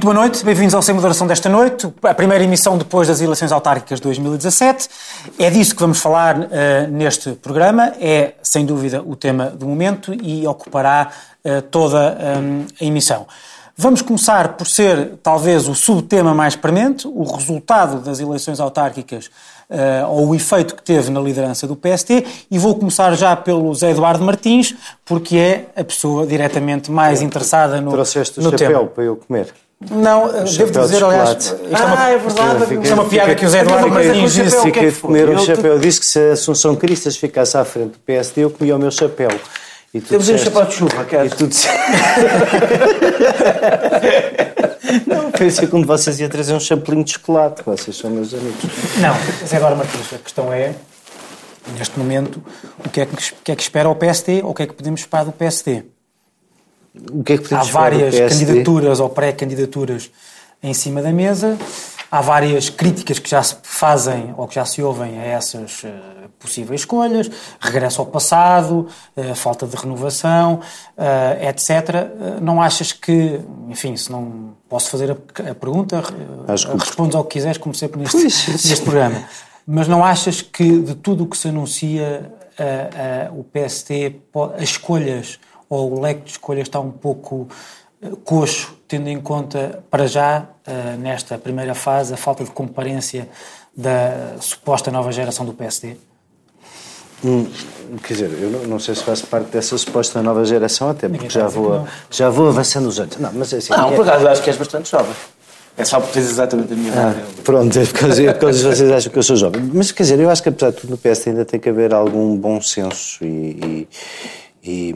Muito boa noite, bem-vindos ao Sem Moderação desta noite, a primeira emissão depois das eleições autárquicas de 2017. É disso que vamos falar uh, neste programa, é sem dúvida o tema do momento e ocupará uh, toda um, a emissão. Vamos começar por ser talvez o subtema mais premente, o resultado das eleições autárquicas uh, ou o efeito que teve na liderança do PST, e vou começar já pelo Zé Eduardo Martins, porque é a pessoa diretamente mais interessada no, Trouxeste no o chapéu tema. para eu comer. Não, devo chapéu dizer, de aliás, chocolate. isto é uma, Ah, é verdade. Isto é uma piada que o Zé Eduardo Martins disse. o que é Fiquei que de comer um chapéu. Disse que se a Assunção Cristas ficasse à frente do PSD, eu comia o meu chapéu. E tu Temos aí um disseste- chapéu de chuva, E queres? tu disseste... Não, pensei como vocês iam trazer um chapelinho de chocolate. Vocês são meus amigos. Não, Zé Eduardo Martins, a questão é, neste momento, o que é que, o que, é que espera o PST ou o que é que podemos esperar do PST? O que é que podemos Há várias candidaturas ou pré-candidaturas em cima da mesa, há várias críticas que já se fazem ou que já se ouvem a essas eh, possíveis escolhas, regresso ao passado, eh, falta de renovação, eh, etc. Não achas que, enfim, se não posso fazer a, a pergunta, Acho que- respondes ao que quiseres, como sempre neste, neste programa. Mas não achas que de tudo o que se anuncia o PST, as escolhas ou o leque de escolhas está um pouco eh, coxo, tendo em conta, para já, eh, nesta primeira fase, a falta de comparência da suposta nova geração do PSD? Hum, quer dizer, eu não, não sei se faço parte dessa suposta nova geração, até porque já vou, já vou avançando os anos. Não, mas é assim. Não, é- por acaso acho que és bastante jovem. É só porque tens exatamente a minha idade. Pronto, é por causa, é por causa de vocês acham que eu sou jovem. Mas quer dizer, eu acho que apesar de tudo no PS ainda tem que haver algum bom senso e. e- e,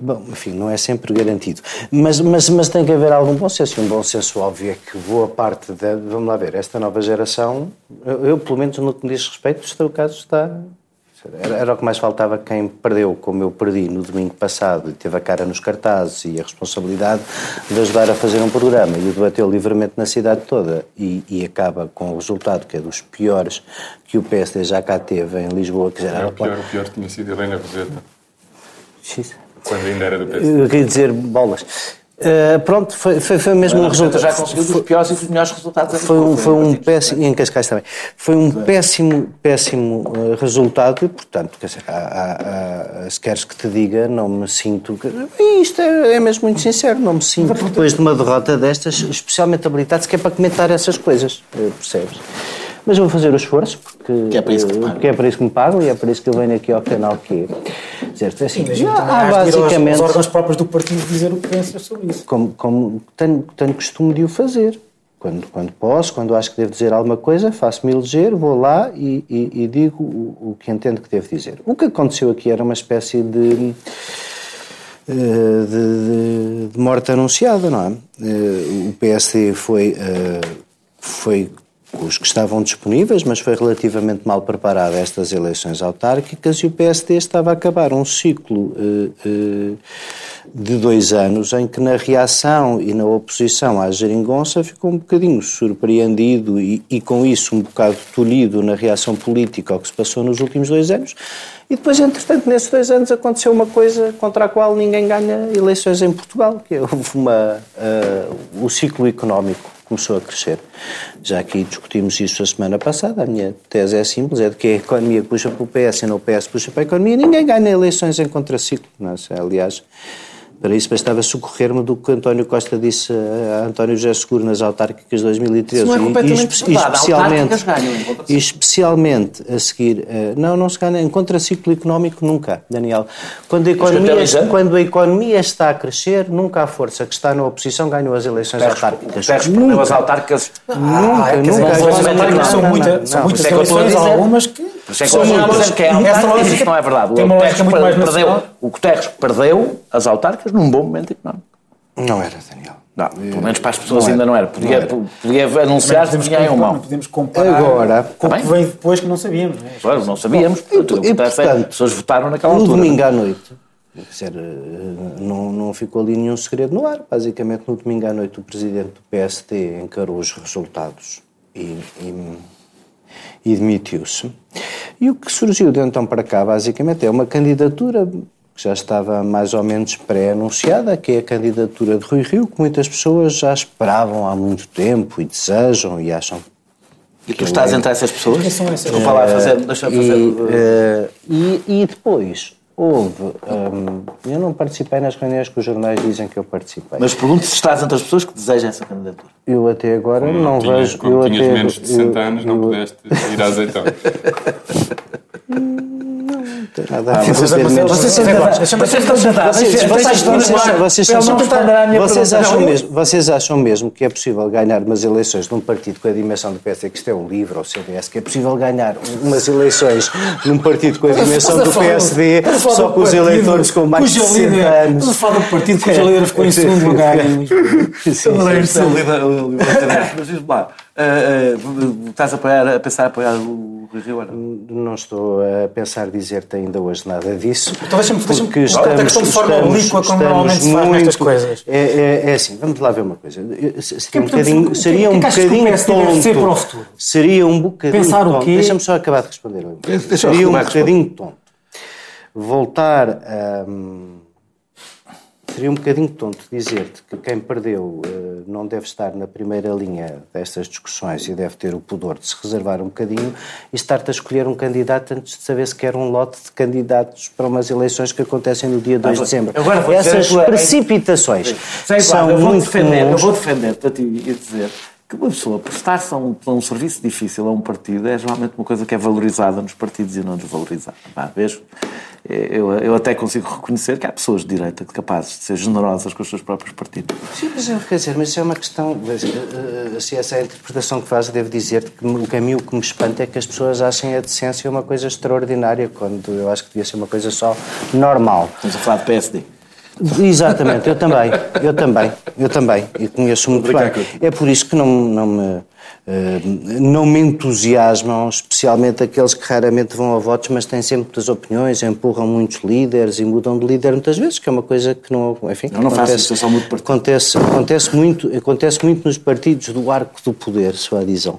bom, enfim, não é sempre garantido. Mas, mas, mas tem que haver algum bom senso. E um bom senso óbvio é que boa parte da. Vamos lá ver, esta nova geração, eu, eu, pelo menos no que me diz respeito, está o caso está. Era, era o que mais faltava quem perdeu, como eu perdi no domingo passado, e teve a cara nos cartazes e a responsabilidade de ajudar a fazer um programa e o debateu livremente na cidade toda e, e acaba com o resultado que é dos piores que o PSD já cá teve em Lisboa, que já era O pior, o pior tinha sido Helena Roseta, X. quando ainda era do PSD. Eu queria dizer bolas. Uh, pronto, foi, foi, foi mesmo um resultado. já conseguiu dos piores e dos melhores resultados. Foi um, foi um partido. péssimo, e em Cascais também, foi um péssimo, péssimo uh, resultado e, portanto, quer dizer, há, há- há- se queres que te diga, não me sinto, que- e isto é, é mesmo muito sincero, não me sinto, depois de uma derrota destas, especialmente habilitado, se quer para comentar essas coisas, eh, percebes? Mas eu vou fazer o esforço, porque, Que é para isso que porque é para isso que me pagam e é para isso que eu venho aqui ao canal que certo? É assim, Imagino há aos- basicamente aos órgãos próprios do partido dizer o que pensas sobre isso. como, como tenho, tenho costume de o fazer. Quando, quando posso, quando acho que devo dizer alguma coisa, faço-me eleger, vou lá e, e- e digo o, o que entendo que devo dizer. O que aconteceu aqui era uma espécie de, eh, de, de- de morte anunciada, não é? Eh, O PSD foi, eh, foi os que estavam disponíveis, mas foi relativamente mal preparado a estas eleições autárquicas e o PSD estava a acabar um ciclo eh, eh, de dois anos em que na reação e na oposição à geringonça ficou um bocadinho surpreendido e, e com isso um bocado tolhido na reação política ao que se passou nos últimos dois anos. E depois, entretanto, nesses dois anos aconteceu uma coisa contra a qual ninguém ganha eleições em Portugal, que é uma, eh, o ciclo económico começou a crescer. Já aqui discutimos isso a semana passada. A minha tese é simples: é de que a economia puxa para o PS e não o PS puxa para a economia. Ninguém ganha eleições em contraciclo. É? Aliás, para isso bastava socorrer-me do que António Costa disse a António José Seguro nas autárquicas de 2013. Isso não é E- e completamente espe- verdade. especialmente, Autárquicas ganham e especialmente a seguir, eh, não, não se ganha em contraciclo económico nunca, Daniel. Quando a, economia, quando a economia está a crescer, nunca a força que está na oposição ganhou as eleições autárquicas. Terres perdeu as autárquicas. Nunca, Ah, dizer, nunca. as não, eleições autárquicas são, não, muita- não, são muitas é eleições, algumas que Por isso é que a muitas. dizer que é E isto não é verdade. Tem O uma lógica muito mais perdeu, o Guterres perdeu as autárquicas num bom momento económico. Não era, Daniel. Não, pelo menos para as pessoas Não ainda não era. Podia, Não era. podia anunciar que vinha em comparar, mão. não podemos comparar Agora, com o que veio depois que não sabíamos. Não é? Claro, não sabíamos. Portanto, e, portanto, as pessoas votaram naquela No altura. domingo à noite, dizer, eh, não, não ficou ali nenhum segredo no ar. Basicamente, no domingo à noite, o presidente do PST encarou os resultados e, e, e demitiu-se. E o que surgiu de então para cá, basicamente, é uma candidatura que já estava mais ou menos pré-anunciada, que é a candidatura de Rui Rio, que muitas pessoas já esperavam há muito tempo e desejam e acham E tu estás entre essas pessoas? Quem são essas? Desculpa lá, fazer, deixa eu fazer. E, eh, e, e depois houve. hum, eu não participei nas reuniões que os jornais dizem que eu participei. Mas pergunto se estás entre as pesões que desejam essa candidatura. eu até agora Como não, tinhas, vejo. como eu tinhas até, menos de 60 eu- anos, não eu- pudeste ir à azeitona. Nada vocês acham, mesmo, vocês acham mesmo que é possível ganhar umas eleições num partido com a dimensão do PSD, que isto é um livro, ou CDS, que é possível ganhar umas eleições num partido com a dimensão do PSD, só com os eleitores com mais de 60 anos. Estás a falar do partido cuja líder ficou em segundo lugar. É o o. Mas diz-me lá, ah, ah, estás a, apoiar, a pensar em apoiar o Rui Rio ou não? Não estou a pensar dizer-te ainda hoje nada disso. Então deixa-me- deixa-me- porque Olha, até questão de forma oblíqua, como normalmente se faz nestas coisas. É, é- é assim, vamos lá ver uma coisa. Seria um bocadinho, seria um bocadinho tonto. ser para o futuro? Seria um bocadinho Pensar o tonto. quê? Deixa-me só acabar de responder. Seria um bocadinho tonto. Voltar a. hum, Seria um bocadinho tonto dizer-te que quem perdeu eh, não deve estar na primeira linha destas discussões e deve ter o pudor de se reservar um bocadinho e estar-te a escolher um candidato antes de saber se quer um lote de candidatos para umas eleições que acontecem no dia 2 de dezembro. Agora vou Essas tua- precipitações Sei, são claro, eu vou muito defender, eu comuns. vou defender para ti e dizer que uma pessoa prestar-se a um, a um serviço difícil a um partido é geralmente uma coisa que é valorizada nos partidos e não desvalorizada. Pá, vejo? Eu, eu até consigo reconhecer que há pessoas de direita capazes de ser generosas com os seus próprios partidos. Sim, mas, eu- quer dizer, mas isso é uma questão. mas, eh, eh, Se essa é a interpretação que faz, devo dizer que o caminho que me espanta é que as pessoas achem a decência uma coisa extraordinária, quando eu acho que devia ser uma coisa só normal. Estamos a falar de PSD. Exatamente, eu também, eu também, eu também, e conheço muito bem. É por isso que não, não, me, eh, não me entusiasmam, especialmente aqueles que raramente vão a votos, mas têm sempre muitas opiniões, empurram muitos líderes e mudam de líder muitas vezes, que é uma coisa que não, enfim, Eu não faço eu só mudo de partido. acontece, acontece, muito, acontece muito nos partidos do arco do poder, se a dizem.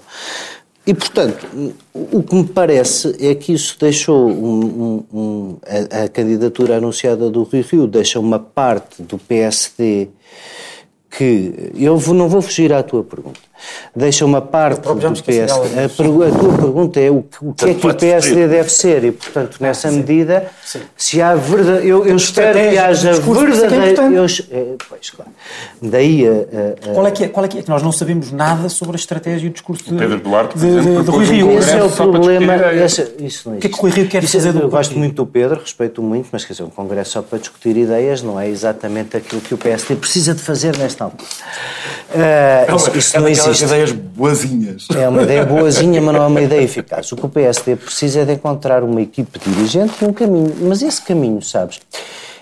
E, portanto, o que me parece é que isso deixou um- um- um- a, a candidatura anunciada do Rui Rio deixa uma parte do PSD que eu não vou fugir à tua pergunta. Deixa uma parte do PSD. A, a tua pergunta é o, que- o que é que o PSD deve ser e, portanto, nessa medida, se há verdade, eu, eu espero que haja é é verdadeira. importante. eu é, pois, claro. Daí a- a- Qual é, que é, qual é que é? Que nós não sabemos nada sobre a estratégia e o discurso de, Pedro Duarte, de, de, de Rui Rio. Esse é o problema. esse- isso não O que é que o Rui Rio quer Isso- fazer do Eu gosto muito do Pedro, respeito muito, mas quer dizer, um congresso só para discutir ideias não é exatamente aquilo que o PSD precisa de fazer nesta altura. Ah, isso, isso não existe. Ideias boazinhas. É uma ideia boazinha, mas não é uma ideia eficaz. O que o PSD precisa é de encontrar uma equipe dirigente e um caminho. Mas esse caminho, sabes,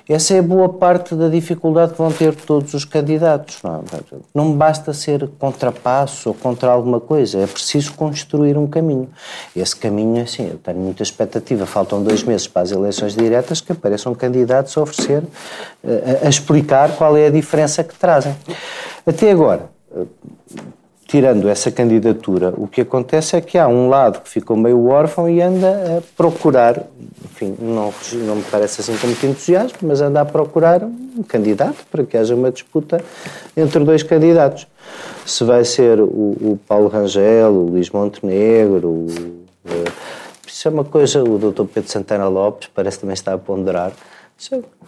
essa é boa parte da dificuldade que vão ter todos os candidatos. Não, é? não basta ser contrapasso ou contra alguma coisa, é preciso construir um caminho. Esse caminho, assim, eu tenho muita expectativa. Faltam dois meses para as eleições diretas que apareçam candidatos a oferecer, eh, a, a explicar qual é a diferença que trazem. Até agora, tirando essa candidatura, o que acontece é que há um lado que ficou meio órfão e anda a procurar, enfim, não, não me parece assim com muito entusiasmo, mas anda a procurar um candidato para que haja uma disputa entre dois candidatos. Se vai ser o, o Paulo Rangel, o Luís Montenegro, o, eh, isso é uma coisa, o Dr. Pedro Santana Lopes parece também está a ponderar.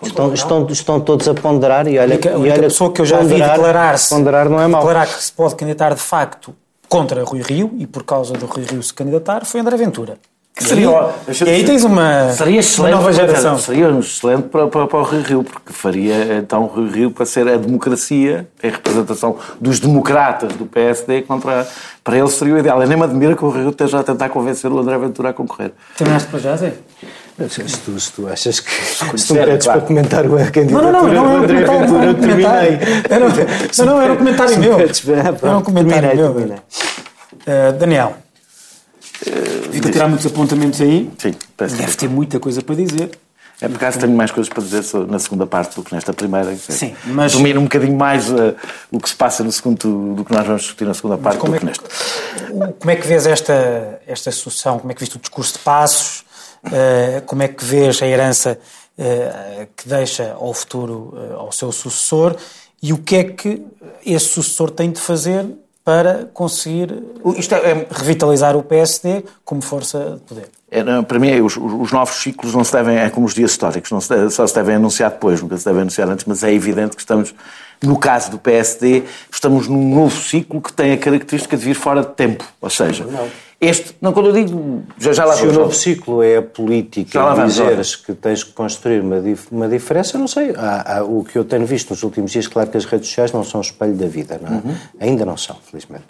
Estão, estão, estão todos a ponderar e olha, A única, a única olha pessoa que eu já vi ponderar- declarar-se Ponderar não é mau. declarar que se pode candidatar de facto contra Rui Rio e por causa do Rui Rio se candidatar foi André Ventura. Que E seria, e aí tens uma, seria uma excelente, nova geração. Seria excelente para, para, para o Rio Rio, porque faria então o Rio Rio para ser a democracia, a representação dos democratas do PSD contra. Para ele seria o ideal. Eu nem me admira que o Rio Rio esteja a tentar convencer o André Ventura a concorrer. Terminaste para já, Zé? Se tu, se tu achas que se tu me pedes claro. para comentar a Não, candidatura não, não, não, do era um André comentário, Ventura, era eu um terminei. Era um- Não, não, era um comentário meu. Era um comentário terminei, meu. terminei. Uh, Daniel, fica a tirar muitos apontamentos aí. Sim, peço Deve ter muita coisa para dizer. É por acaso tenho mais coisas para dizer na segunda parte do que nesta primeira. Sim, mas- Domino um bocadinho mais eh, o que se passa no segundo do que nós vamos discutir na segunda parte como do é que que- Como é que vês esta, esta sucessão? Como é que viste o discurso de Passos? Uh, como é que vês a herança eh, que deixa ao futuro, eh, ao seu sucessor, e o que é que esse sucessor tem de fazer para conseguir é- é- revitalizar o PSD como força de poder. É, não, para mim, os, os novos ciclos não se devem, é como os dias históricos, não se deve- só se devem anunciar depois, nunca se devem anunciar antes, mas é evidente que estamos, no caso do PSD, estamos num novo ciclo que tem a característica de vir fora de tempo. Ou seja, este, não, quando eu digo, já, já lá Se o novo ciclo é a política Já lá e dizeres que tens que construir uma, uma diferença, não sei. Há- há- o que eu tenho visto nos últimos dias, claro que as redes sociais não são o espelho da vida, não é? Uhum. Ainda não são, felizmente.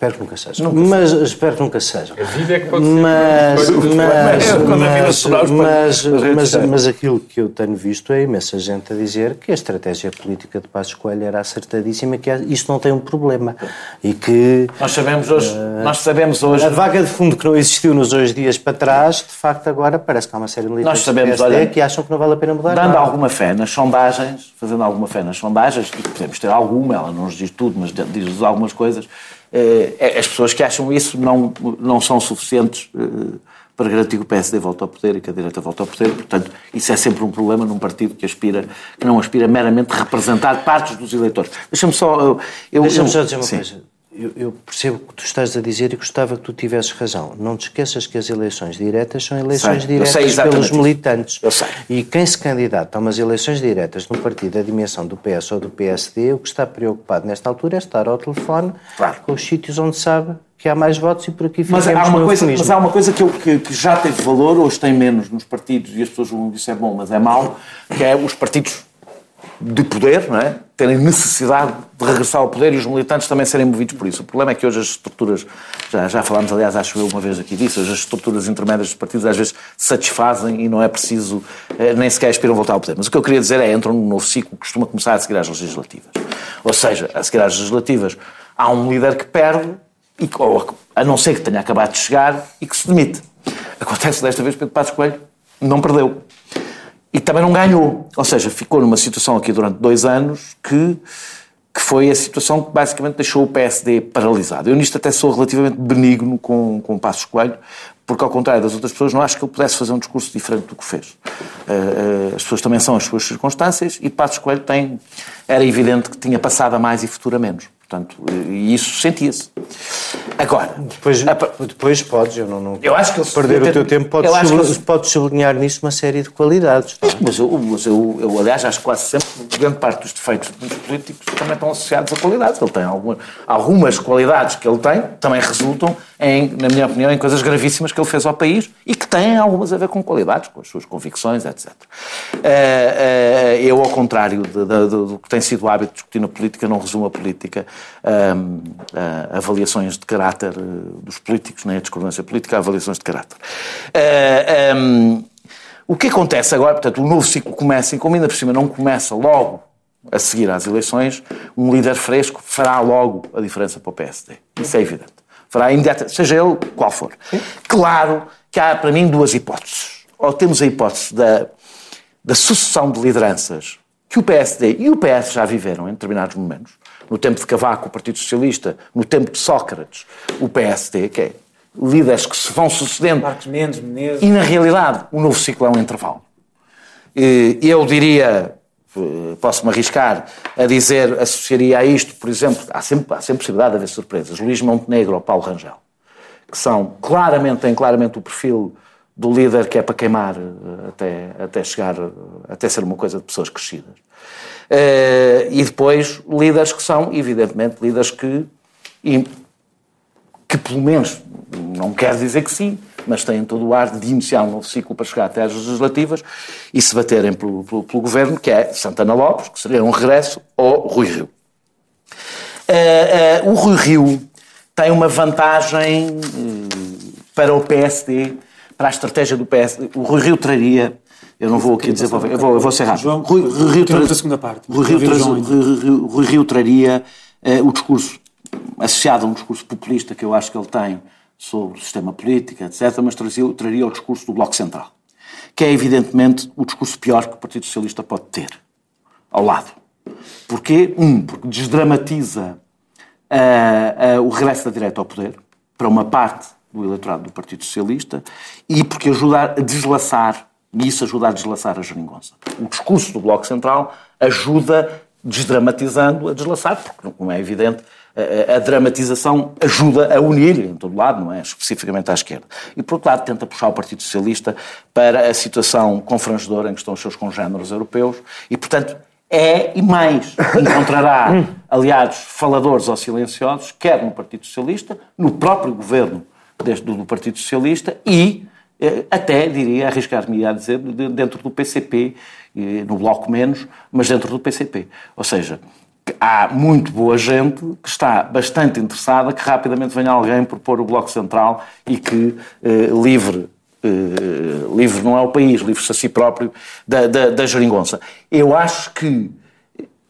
Espero que nunca sejam. mas espero que nunca sejam. A vida é que pode ser. Mas, o- mas, Quando a vida mas, mas, as redes mas, aquilo que eu tenho visto é imensa gente a dizer que a estratégia política de Passos Coelho era acertadíssima que isto não tem um problema. E que Nós sabemos hoje, nós sabemos hoje, a vaga de fundo que não existiu nos dois dias para trás, de facto agora parece que há uma série de militantes Nós sabemos, PSD olha, que acham que não vale a pena mudar dando nada. alguma fé nas sondagens, fazendo alguma fé nas sondagens, e podemos ter alguma, ela não nos diz tudo, mas diz-nos algumas coisas, as pessoas que acham isso não, não são suficientes eh, para garantir que o PSD volta ao poder e que a direita volta ao poder. Portanto, isso é sempre um problema num partido que aspira, que não aspira meramente a representar partes dos eleitores. Deixa-me só... eu- Deixa-me só dizer uma Sim. coisa. Eu, eu percebo o que tu estás a dizer e gostava que tu tivesses razão. Não te esqueças que as eleições diretas são eleições Sei, diretas pelos militantes. Eu sei. E quem se candidata a umas eleições diretas num partido da dimensão do PS ou do PSD, o que está preocupado nesta altura é estar ao telefone Claro. com os sítios onde sabe que há mais votos e por aqui Mas há, uma coisa, eufemismo. mas há uma coisa que, eu- que- que já teve valor, hoje tem menos nos partidos, e as pessoas vão isso é bom, mas é mau, que é os partidos de poder, não é? terem necessidade de regressar ao poder e os militantes também serem movidos por isso. O problema é que hoje as estruturas, já, já falámos, aliás, acho eu uma vez aqui disso, hoje as estruturas intermédias dos partidos às vezes satisfazem e não é preciso, eh, nem sequer aspiram voltar ao poder. Mas o que eu queria dizer é, entram num novo ciclo que costuma começar a seguir às legislativas. Ou seja, a seguir às legislativas há um líder que perde, e, ou, a não ser que tenha acabado de chegar, e que se demite. Acontece desta vez Pedro Passos Coelho não perdeu. E também não ganhou. Ou seja, ficou numa situação aqui durante dois anos que, que foi a situação que basicamente deixou o PSD paralisado. Eu nisto até sou relativamente benigno com, com Passos Coelho, porque ao contrário das outras pessoas, não acho que ele pudesse fazer um discurso diferente do que fez. Eh, eh, as pessoas também são as suas circunstâncias e Passos Coelho tem, era evidente que tinha passado a mais e futuro a menos. Portanto, e isso sentia-se. Agora, Depois, a depois podes, eu não, não Eu acho que ele se perder o teu tempo, podes, eu acho que subli- ele se- podes sublinhar nisso uma série de qualidades. não é? Mas, eu, mas eu, eu, aliás, acho quase sempre que grande parte dos defeitos dos políticos também estão associados a qualidades. Ele tem algumas, algumas qualidades que ele tem, também resultam, em, na minha opinião, em coisas gravíssimas que ele fez ao país e que têm algumas a ver com qualidades, com as suas convicções, etc. Eh, eh, eu, ao contrário de- de- de- do que tem sido o hábito de discutir na política, não resumo a política ahm, a avaliações de caráter eh, dos políticos, nem a discordância política, a avaliações de caráter. Eh, ahm, o que acontece agora, portanto, o novo ciclo começa, e como ainda por cima não começa logo a seguir às eleições, um líder fresco fará logo a diferença para o PSD. Isso é evidente. Fará imediatamente, seja ele qual for. Claro que há, para mim, duas hipóteses. Ou temos a hipótese da, da sucessão de lideranças que o PSD e o PS já viveram em determinados momentos. No tempo de Cavaco, o Partido Socialista, no tempo de Sócrates, o PSD, que é líderes que se vão sucedendo Marcos Mendes, Menezes. e, na realidade, o novo ciclo é um intervalo. E Eu diria, eh, posso-me arriscar a dizer, associaria a isto, por exemplo, há sempre, há sempre possibilidade de haver surpresas. Luís Montenegro ou Paulo Rangel, que são claramente, têm claramente o perfil do líder que é para queimar eh, até, até chegar, eh, até ser uma coisa de pessoas crescidas. Eh, E depois líderes que são, evidentemente, líderes que que pelo menos, não quer dizer que sim, mas têm todo o ar de iniciar um novo ciclo para chegar até às legislativas e se baterem pelo, pelo, pelo governo, que é Santana Lopes, que seria um regresso, ou Rui Rio. O Rui Rio tem uma vantagem eh, para o PSD, para a estratégia do PSD. O Rui Rio traria. Eu não vou aqui dizer. Eu vou, eu vou ser rápido. João, Rui, Rui Rio a segunda parte. Rio. Rui Rio- Rui Rio traria eh, o discurso associado a um discurso populista que eu acho que ele tem sobre o sistema político, etc., mas trazia, traria o discurso do Bloco Central, que é evidentemente o discurso pior que o Partido Socialista pode ter ao lado. Porquê? Um, porque desdramatiza ah, ah, o regresso da direita ao poder para uma parte do eleitorado do Partido Socialista e porque ajuda a deslaçar E isso ajuda a deslaçar a geringonça. O discurso do Bloco Central ajuda, desdramatizando, a deslaçar, porque, como é evidente, a, a, dramatização ajuda a unir em todo lado, não é? Especificamente à esquerda. E, por outro lado, tenta puxar o Partido Socialista para a situação confrangedora em que estão os seus congêneros europeus e, portanto, é e mais. Encontrará aliados faladores ou silenciosos, quer no Partido Socialista, no próprio governo do Partido Socialista e eh, até, diria, arriscar-me a dizer, dentro do PCP, no Bloco menos, mas dentro do PCP. Ou seja, há muito boa gente que está bastante interessada que rapidamente venha alguém propor o Bloco Central e que eh, livre livre não é o país, livre-se a si próprio da, da, da geringonça. Eu acho que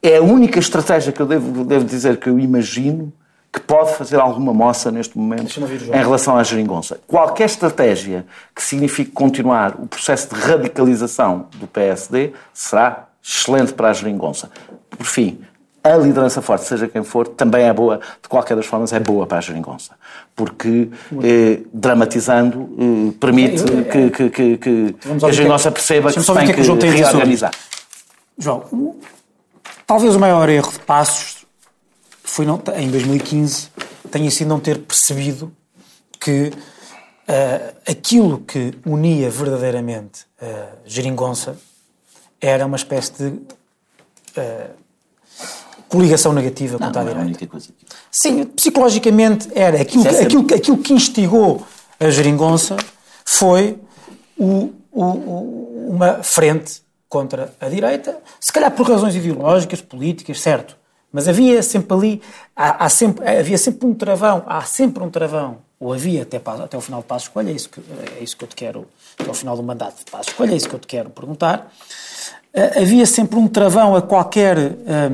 é a única estratégia que eu devo, devo dizer que eu imagino que pode fazer alguma moça neste momento em relação à geringonça. Qualquer estratégia que signifique continuar o processo de radicalização do PSD será excelente para a geringonça. Por fim, a liderança forte, seja quem for, também é boa, de qualquer das formas, é boa para a geringonça. Porque, eh, dramatizando, eh, permite que, que, que, que a é geringonça perceba que se tem que, que reorganizar. João, talvez o maior erro de Passos foi não, em 2015 tenha sido não ter percebido que uh, aquilo que unia verdadeiramente a uh, geringonça era uma espécie de uh, coligação negativa não, contra não a direita. É a única coisa. Sim, psicologicamente era. Aquilo, é aquilo, aquilo que instigou a geringonça foi o, o, uma frente contra a direita, se calhar por razões ideológicas, políticas, certo. Mas havia sempre ali, há, há sempre, havia sempre um travão, há sempre um travão, ou havia até, até o final de Passo Escolha, é isso, que, é isso que eu te quero, até o final do mandato de Passo Escolha, é isso que eu te quero perguntar. Eh, havia sempre um travão a qualquer, eh,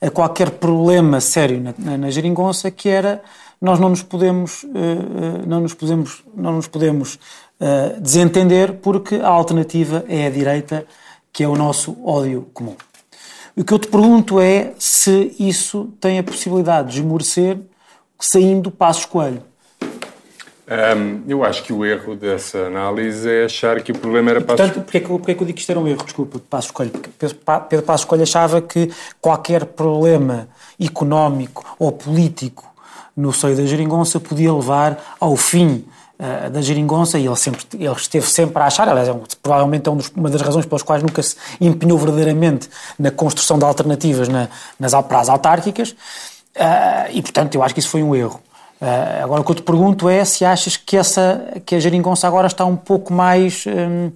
a qualquer problema sério na, na, na geringonça que era nós não nos podemos, eh, não nos podemos, não nos podemos desentender porque a alternativa é a direita, que é o nosso ódio comum. O que eu te pergunto é se isso tem a possibilidade de esmorecer saindo passo coelho. Um, eu acho que o erro dessa análise é achar que o problema era Passos Portanto, porquê que, porquê que eu digo que isto era um erro? Desculpa, de Passos Coelho. Porque Pedro Passos Coelho achava que qualquer problema económico ou político no seio da geringonça podia levar ao fim uh, da geringonça e ele, sempre, ele esteve sempre a achar, aliás, é um, provavelmente é um dos, uma das razões pelas quais nunca se empenhou verdadeiramente na construção de alternativas na, nas, para as autárquicas uh, e, portanto, eu acho que isso foi um erro. Uh, agora o que eu te pergunto é se achas que, essa, que a geringonça agora está um pouco mais. Um,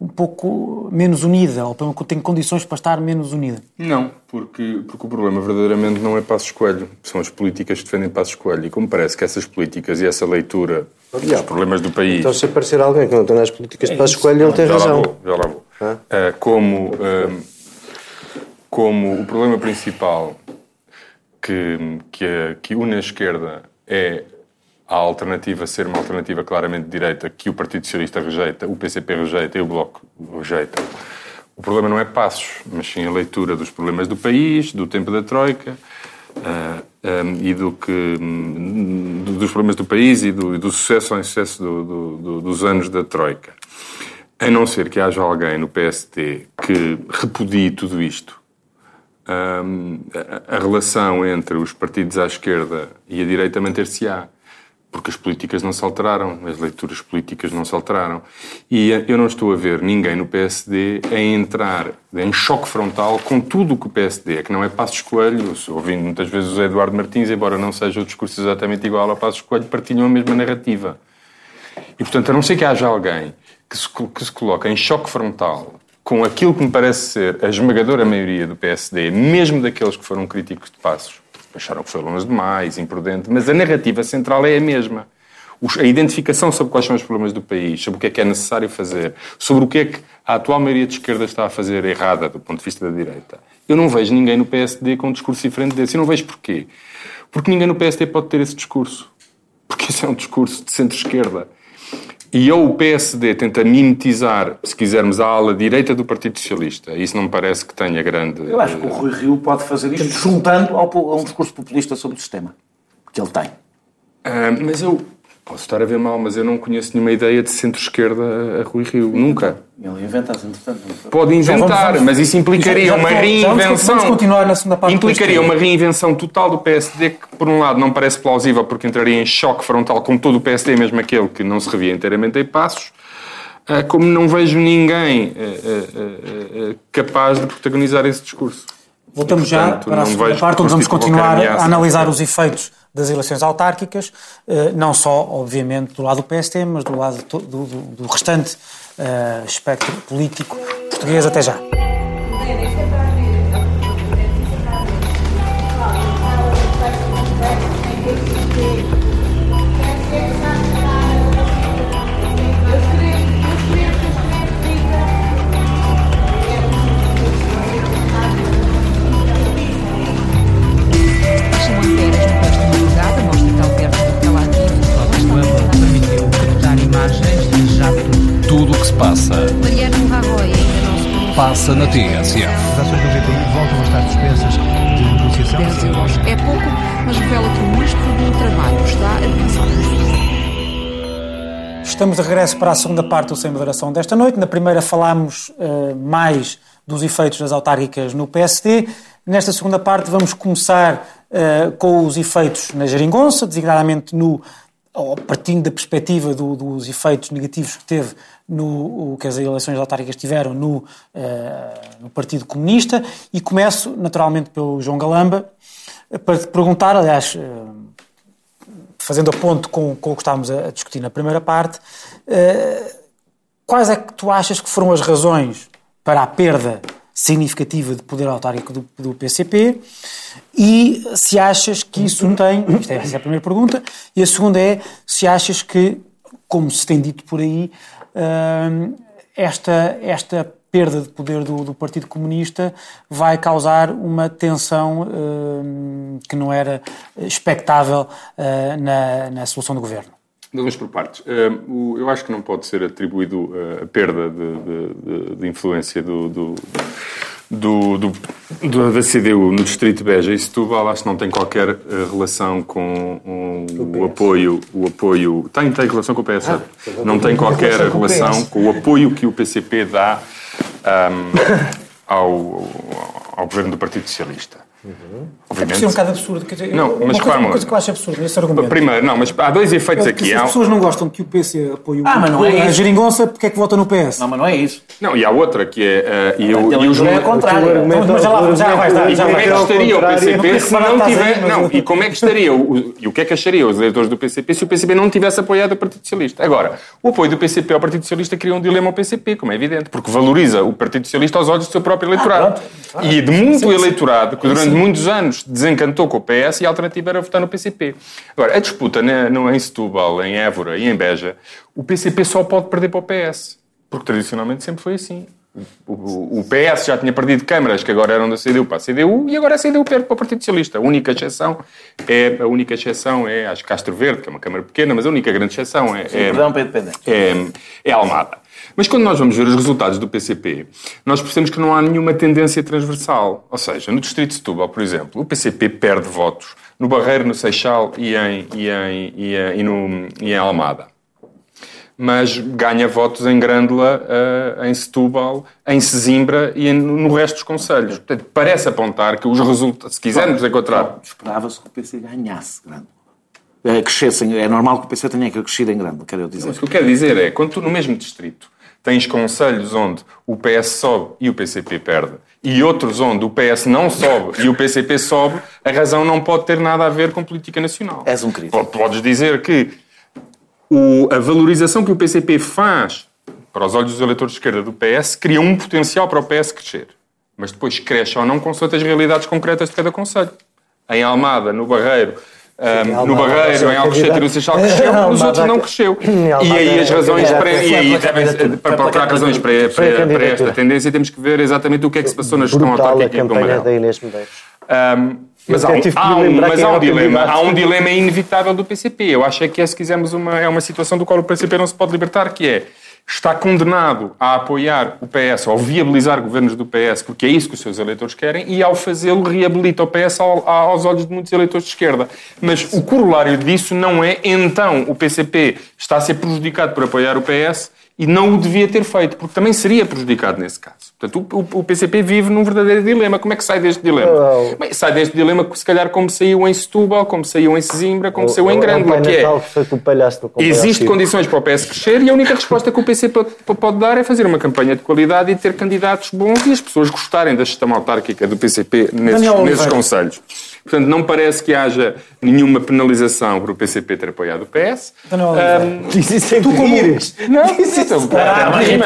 um pouco menos unida, ou pelo tem condições para estar menos unida? Não, porque, porque o problema verdadeiramente não é Passos Coelho, são as políticas que defendem Passos Coelho. E como parece que essas políticas e essa leitura dos problemas do país... Então se aparecer alguém que não tem as políticas de Passos Coelho, ele tem já razão. Lá vou, já lá vou. Uh, como, uh, como o problema principal que, que, que une a esquerda é a alternativa ser uma alternativa claramente de direita que o Partido Socialista rejeita, o PCP rejeita e o Bloco rejeita. O problema não é passos, mas sim a leitura dos problemas do país, do tempo da Troika uh, eh, um, e do que, dos problemas do país e do, do sucesso ou insucesso do, do, dos anos da Troika. A não ser que haja alguém no PST que repudie tudo isto a, a, relação entre os partidos à esquerda e a direita manter-se-á. Porque as políticas não se alteraram, as leituras políticas não se alteraram. E eh, eu não estou a ver ninguém no PSD a entrar em choque frontal com tudo o que o PSD é, que não é Passos Coelho, ouvindo muitas vezes o Eduardo Martins, embora não seja o discurso exatamente igual a Passos Coelho, partilham a mesma narrativa. E, portanto, a não ser que haja alguém que se, que se coloque em choque frontal com aquilo que me parece ser a esmagadora maioria do PSD, mesmo daqueles que foram críticos de Passos, acharam que foi longe demais, imprudente, mas a narrativa central é a mesma. A identificação sobre quais são os problemas do país, sobre o que é que é necessário fazer, sobre o que é que a atual maioria de esquerda está a fazer errada do ponto de vista da direita. Eu não vejo ninguém no PSD com um discurso diferente desse. E não vejo porquê. Porque ninguém no PSD pode ter esse discurso. Porque esse é um discurso de centro-esquerda. E ou o PSD tenta mimetizar, se quisermos, a ala direita do Partido Socialista. Isso não me parece que tenha grande. Eu acho que o Rui Rio pode fazer isto juntando ao, a um discurso populista sobre o sistema. Que ele tem. Uh, mas eu. Posso estar a ver mal, mas eu não conheço nenhuma ideia de centro-esquerda a Rui Rio. Nunca. Ele inventa-se, entretanto. Pode inventar, vamos- vamos- mas isso implicaria Já- já- uma já reinvenção. vamos continuar na segunda parte Implicaria uma reinvenção total do PSD, que por um lado não parece plausível porque entraria em choque frontal com todo o PSD, mesmo aquele que não se revia inteiramente em passos. Ah, Como não vejo ninguém ah, ah, capaz de protagonizar esse discurso. Voltamos E, já portanto, para a segunda parte, onde vamos continuar a analisar os efeitos das eleições autárquicas, eh, não só, obviamente, do lado do PST, mas do lado do, do- do restante eh, espectro político português. Até já. Imagens de jato. Tudo o que se passa, Mariano Rajoy ainda não passa na TSF. As ações do GPI voltam a estar suspensas de negociação. 10 euros. É pouco, mas revela que o Ministro do Trabalho está a pensar nisso. Estamos de regresso para a segunda parte do Sem Moderação desta noite. Na primeira falámos eh, mais dos efeitos das autárquicas no PSD. Nesta segunda parte vamos começar eh, com os efeitos na geringonça, designadamente no ou partindo da perspectiva do- dos efeitos negativos que teve no o que as eleições autárquicas tiveram no, eh, no Partido Comunista e começo naturalmente pelo João Galamba para te perguntar, aliás, eh, fazendo a ponto com, com o que estávamos a, a discutir na primeira parte, eh, quais é que tu achas que foram as razões para a perda significativa de poder autárquico do, do PCP e se achas que isso tem, isto é, é a primeira pergunta, e a segunda é se achas que, como se tem dito por aí, hum, esta, esta perda de poder do, do Partido Comunista vai causar uma tensão hum, que não era expectável eh, na, na solução do governo. Vamos por partes. Eh, eu acho que não pode ser atribuído eh, a perda de- de- de influência do, do, do- do- do- da CDU no Distrito de Beja e Setúbal. Acho que não tem qualquer eh, relação com um, o apoio. O apoio tem, tem relação com o PS. não tem qualquer relação com o apoio que o PCP dá ahm, ao, ao governo do Partido Socialista. Obviamente. Isso é um bocado absurdo. Quer dizer, Não, uma mas coisa, calma. uma coisa que eu acho absurdo nesse argumento. Primeiro, não, mas há dois efeitos é que aqui. se as pessoas não gostam que o PC apoie o Ah, mas não é a isso. geringonça, porque é que votam no PS? Não, mas não é isso. Não, e há outra que é. eh, e, eu, Ele e os é contrário. Mas já lá- já vais dar, E já como é que estaria o PCP se não que tiver. Não, e como é que estaria o, e o que é que achariam os eleitores do PCP se o PCP não tivesse apoiado o Partido Socialista? Agora, o apoio do PCP ao Partido Socialista cria um dilema ao PCP, como é evidente, porque valoriza o Partido Socialista aos olhos do seu próprio eleitorado. e de muito eleitorado que durante muitos anos desencantou com o PS e a alternativa era votar no PCP. Agora, a disputa no, em Setúbal, em Évora e em Beja, o PCP só pode perder para o PS. Porque tradicionalmente sempre foi assim. O, o- PS já tinha perdido câmaras que agora eram da CDU para a CDU e agora a CDU perde para o Partido Socialista. A única exceção é, a única exceção é acho, Castro Verde, que é uma câmara pequena, mas a única grande exceção é, é, independente. é, é Almada. Mas quando nós vamos ver os resultados do PCP, nós percebemos que não há nenhuma tendência transversal. Ou seja, no Distrito de Setúbal, por exemplo, o PCP perde votos no Barreiro, no Seixal e em, e em, e em, e no, e em Almada. Mas ganha votos em Grândola, eh, em Setúbal, em Sesimbra e no resto dos conselhos. Portanto, parece apontar que os resultados, se quisermos encontrar Esperava-se que o PC ganhasse grande. É, crescessem. É normal que o PC tenha que crescer em grande, quero dizer. Mas o que eu quero dizer é, quando tu no mesmo distrito tens conselhos onde o PS sobe e o PCP perde, e outros onde o PS não sobe e o PCP sobe, a razão não pode ter nada a ver com política nacional. És um crítico. Podes dizer que o- a valorização que o PCP faz para os olhos dos eleitores de esquerda do PS cria um potencial para o PS crescer. Mas depois cresce ou não consoante as realidades concretas de cada conselho. Em Almada, no Barreiro, ahm, no Almada vai Barreiro, em Alcochete e no. Seixal cresceu, nos outros não cresceu. E aí as razões para, e aí para procurar razões para, para, para esta tendência temos que ver exatamente o que é que se passou na gestão autárquica em Medeiros. Um, mas há, um, há um- mas há um dilema, há um dilema inevitável do PCP. Eu acho é que esse, se quisermos, uma, é uma situação do qual o PCP não se pode libertar, que é está condenado a apoiar o PS, ou viabilizar governos do PS, porque é isso que os seus eleitores querem, e ao fazê-lo reabilita o PS ao- aos olhos de muitos eleitores de esquerda. Mas o corolário disso não é, então, o PCP está a ser prejudicado por apoiar o PS e não o devia ter feito, porque também seria prejudicado nesse caso. Portanto, o, o- o PCP vive num verdadeiro dilema. Como é que sai deste dilema? Bem, sai deste dilema, se calhar, como saiu em Setúbal, como saiu em Sesimbra, como saiu em Grândola, que é... Natal que palhaço ao Existem circo. condições para o PS crescer e a única resposta que o PC pode, dar é fazer uma campanha de qualidade e ter candidatos bons e as pessoas gostarem da gestão autárquica do PCP nesses, nesses conselhos. Portanto, não parece que haja nenhuma penalização para o PCP ter apoiado o PS. Diz isso sem tu rires. Não, então, Ah, sim,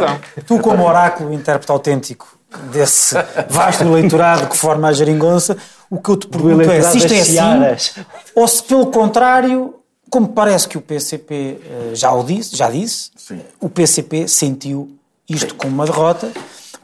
não. Tu, como oráculo intérprete autêntico desse vasto eleitorado que forma a geringonça, o que eu te pergunto é se isto é assim ou se, pelo contrário, como parece que o PCP eh, já o disse, já disse, o PCP sentiu isto como uma derrota,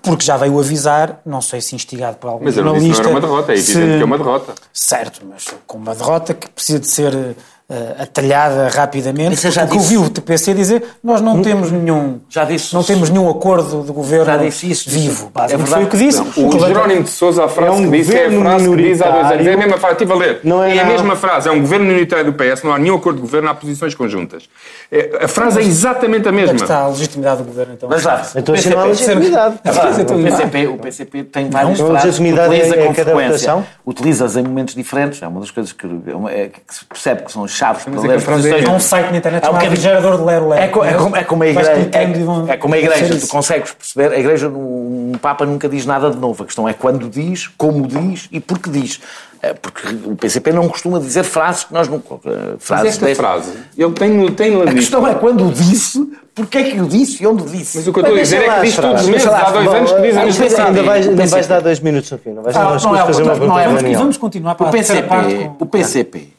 porque já veio avisar, não sei se instigado por algum Mas jornalista... não era uma derrota, é se- evidente que é uma derrota. Certo, mas com uma derrota que precisa de ser eh, atalhada rapidamente. Eu já porque disse. o TPC dizer nós não temos nenhum Já disse não isso. temos nenhum acordo de governo Já disse isso. vivo. É verdade. foi o que disse. O que Jerónimo de Sousa, a frase É um que disse é a frase que diz há dois anos. É a mesma frase, estive a ler. Não é é a mesma frase, é um governo unitário do PS, não há nenhum acordo de governo, há posições conjuntas. É, a frase é exatamente a Onde é mesma. que está a legitimidade do governo então? Mas lá, Então o assim não há legitimidade. É o, PCP, o PCP tem várias Não, frases que legitimidade utiliza é- é com frequência. Utilizas em momentos diferentes, é uma das coisas que, é é que se percebe que são chaves para é ler que a as é- posições. Há um site na internet É um gerador de Lero Lero. É, co- é, como, é como a igreja. É, é como a igreja, tu consegues perceber. A igreja, um Papa nunca diz nada de novo. A questão é quando diz, como diz e porque diz. É, Porque o PCP não costuma dizer frases que nós não. eh, Mas Frases esta deste- frase, ele tem, tem lá A questão é quando o disse, porque é que o disse e onde o disse. Mas o que eu estou a dizer é que diz todos os meses, há dois bom, anos que dizem a o mesma PCP, frase. Ainda vais, ainda vais dar dois minutos no fim. Não vais Ah, dar não é fazer uma não pergunta é. Vamos continuar para O PCP, parte. com- o PCP eh, eh,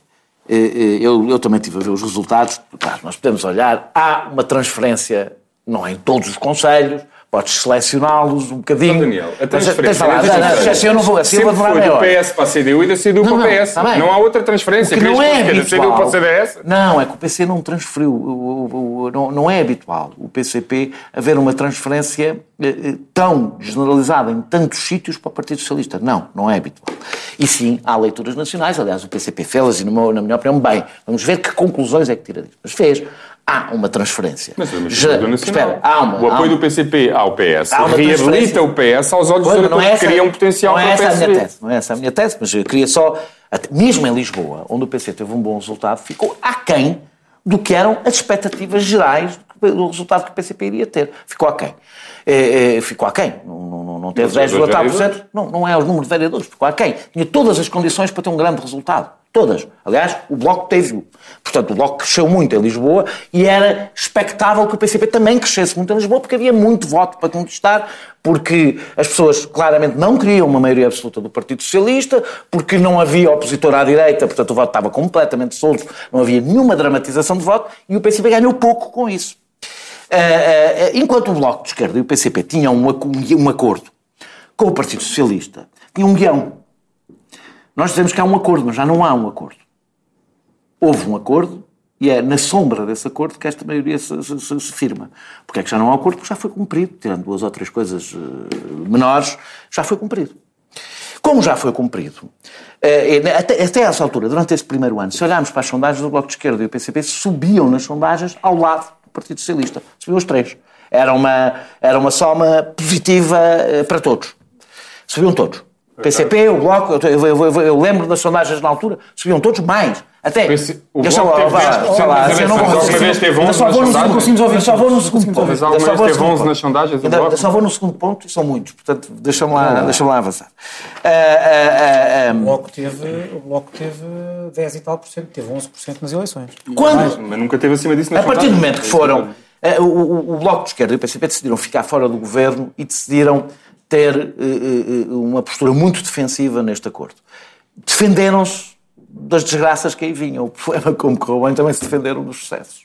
eu, eu também estive a ver os resultados. Claro, nós podemos olhar, há uma transferência, não é em todos os conselhos, podes selecioná-los um bocadinho. Daniel, a Mas, transferência. não, não, assim eu não vou, assim eu vou Sempre foi do. PS para a CDU e da CDU Não, para o não, PS. está bem. Não há outra transferência. Que não Querias é que da CDU para o habitual. CDS? Não, é que o PC não transferiu. O- o- o- não, não é habitual o PCP haver uma transferência eh, eh, tão generalizada em tantos sítios para o Partido Socialista. Não, não é habitual. E sim, há leituras nacionais. Aliás, o PCP fez e, na minha opinião, bem. Vamos ver que conclusões é que tira disso. Mas fez. Há uma transferência. Mas Já-. Espera, há uma. o há apoio uma- do PCP ao PS Há uma reabilita o PS aos olhos Pois, eleitores é que essa, criam um potencial não para é o essa a minha tese, não é essa a minha tese, mas eu queria só, mesmo em Lisboa, onde o PC teve um bom resultado, ficou aquém do que eram as expectativas gerais do do resultado que o PCP iria ter. Ficou aquém. É, é, ficou aquém. Não, não, não- teve Mas 10 os vereadores? Não, não é o número de vereadores, ficou aquém. Tinha todas as condições para ter um grande resultado. Todas. Aliás, o Bloco teve-o. Portanto, o Bloco cresceu muito em Lisboa e era expectável que o PCP também crescesse muito em Lisboa, porque havia muito voto para conquistar, porque as pessoas claramente não queriam uma maioria absoluta do Partido Socialista, porque não havia opositor à direita, portanto o voto estava completamente solto, não havia nenhuma dramatização de voto e o PCP ganhou pouco com isso. Ah, ah, ah, enquanto o Bloco de Esquerda e o PCP tinham um, ac- acordo com o Partido Socialista, tinham um guião. Nós dizemos que há um acordo, mas já não há um acordo. Houve um acordo e é na sombra desse acordo que esta maioria se, se- se- se firma. Porque é que já não há acordo? Porque já foi cumprido, tirando duas ou três coisas eh, menores, já foi cumprido. Como já foi cumprido, eh, até, essa altura, durante este primeiro ano, se olharmos para as sondagens do Bloco de Esquerda e o PCP, subiam nas sondagens ao lado do Partido Socialista. Subiam os três. Era uma, era uma soma positiva eh, para todos. Subiam todos. O PCP, o Bloco, eu, eu- eu- eu- eu lembro das sondagens na altura, subiam todos mais. Até. PC o Bloco lá, teve vá, 10% sei lá, das eu não vou- eleições. Alguma vez teve ainda 11 só vou no segundo- conseguimos ouvir, só vou no segundo ponto. Só vou no teve segundo 11 ponto. nas sondagens, Ainda- Bloco? Só vou no segundo ponto e são muitos, portanto, deixa-me lá, deixa lá avançar. Ah, ah, ah, O ah, Bloco teve, o Bloco teve 10 e tal por cento, teve 11% nas eleições. Quando, Mas nunca teve acima disso nas A partir do momento que foram. eh, O, o- o Bloco de Esquerda e o PCP decidiram ficar fora do governo e decidiram ter eh, eh, eh, uma postura muito defensiva neste acordo. Defenderam-se das desgraças que aí vinham. O problema, como correu bem, também se defenderam dos sucessos.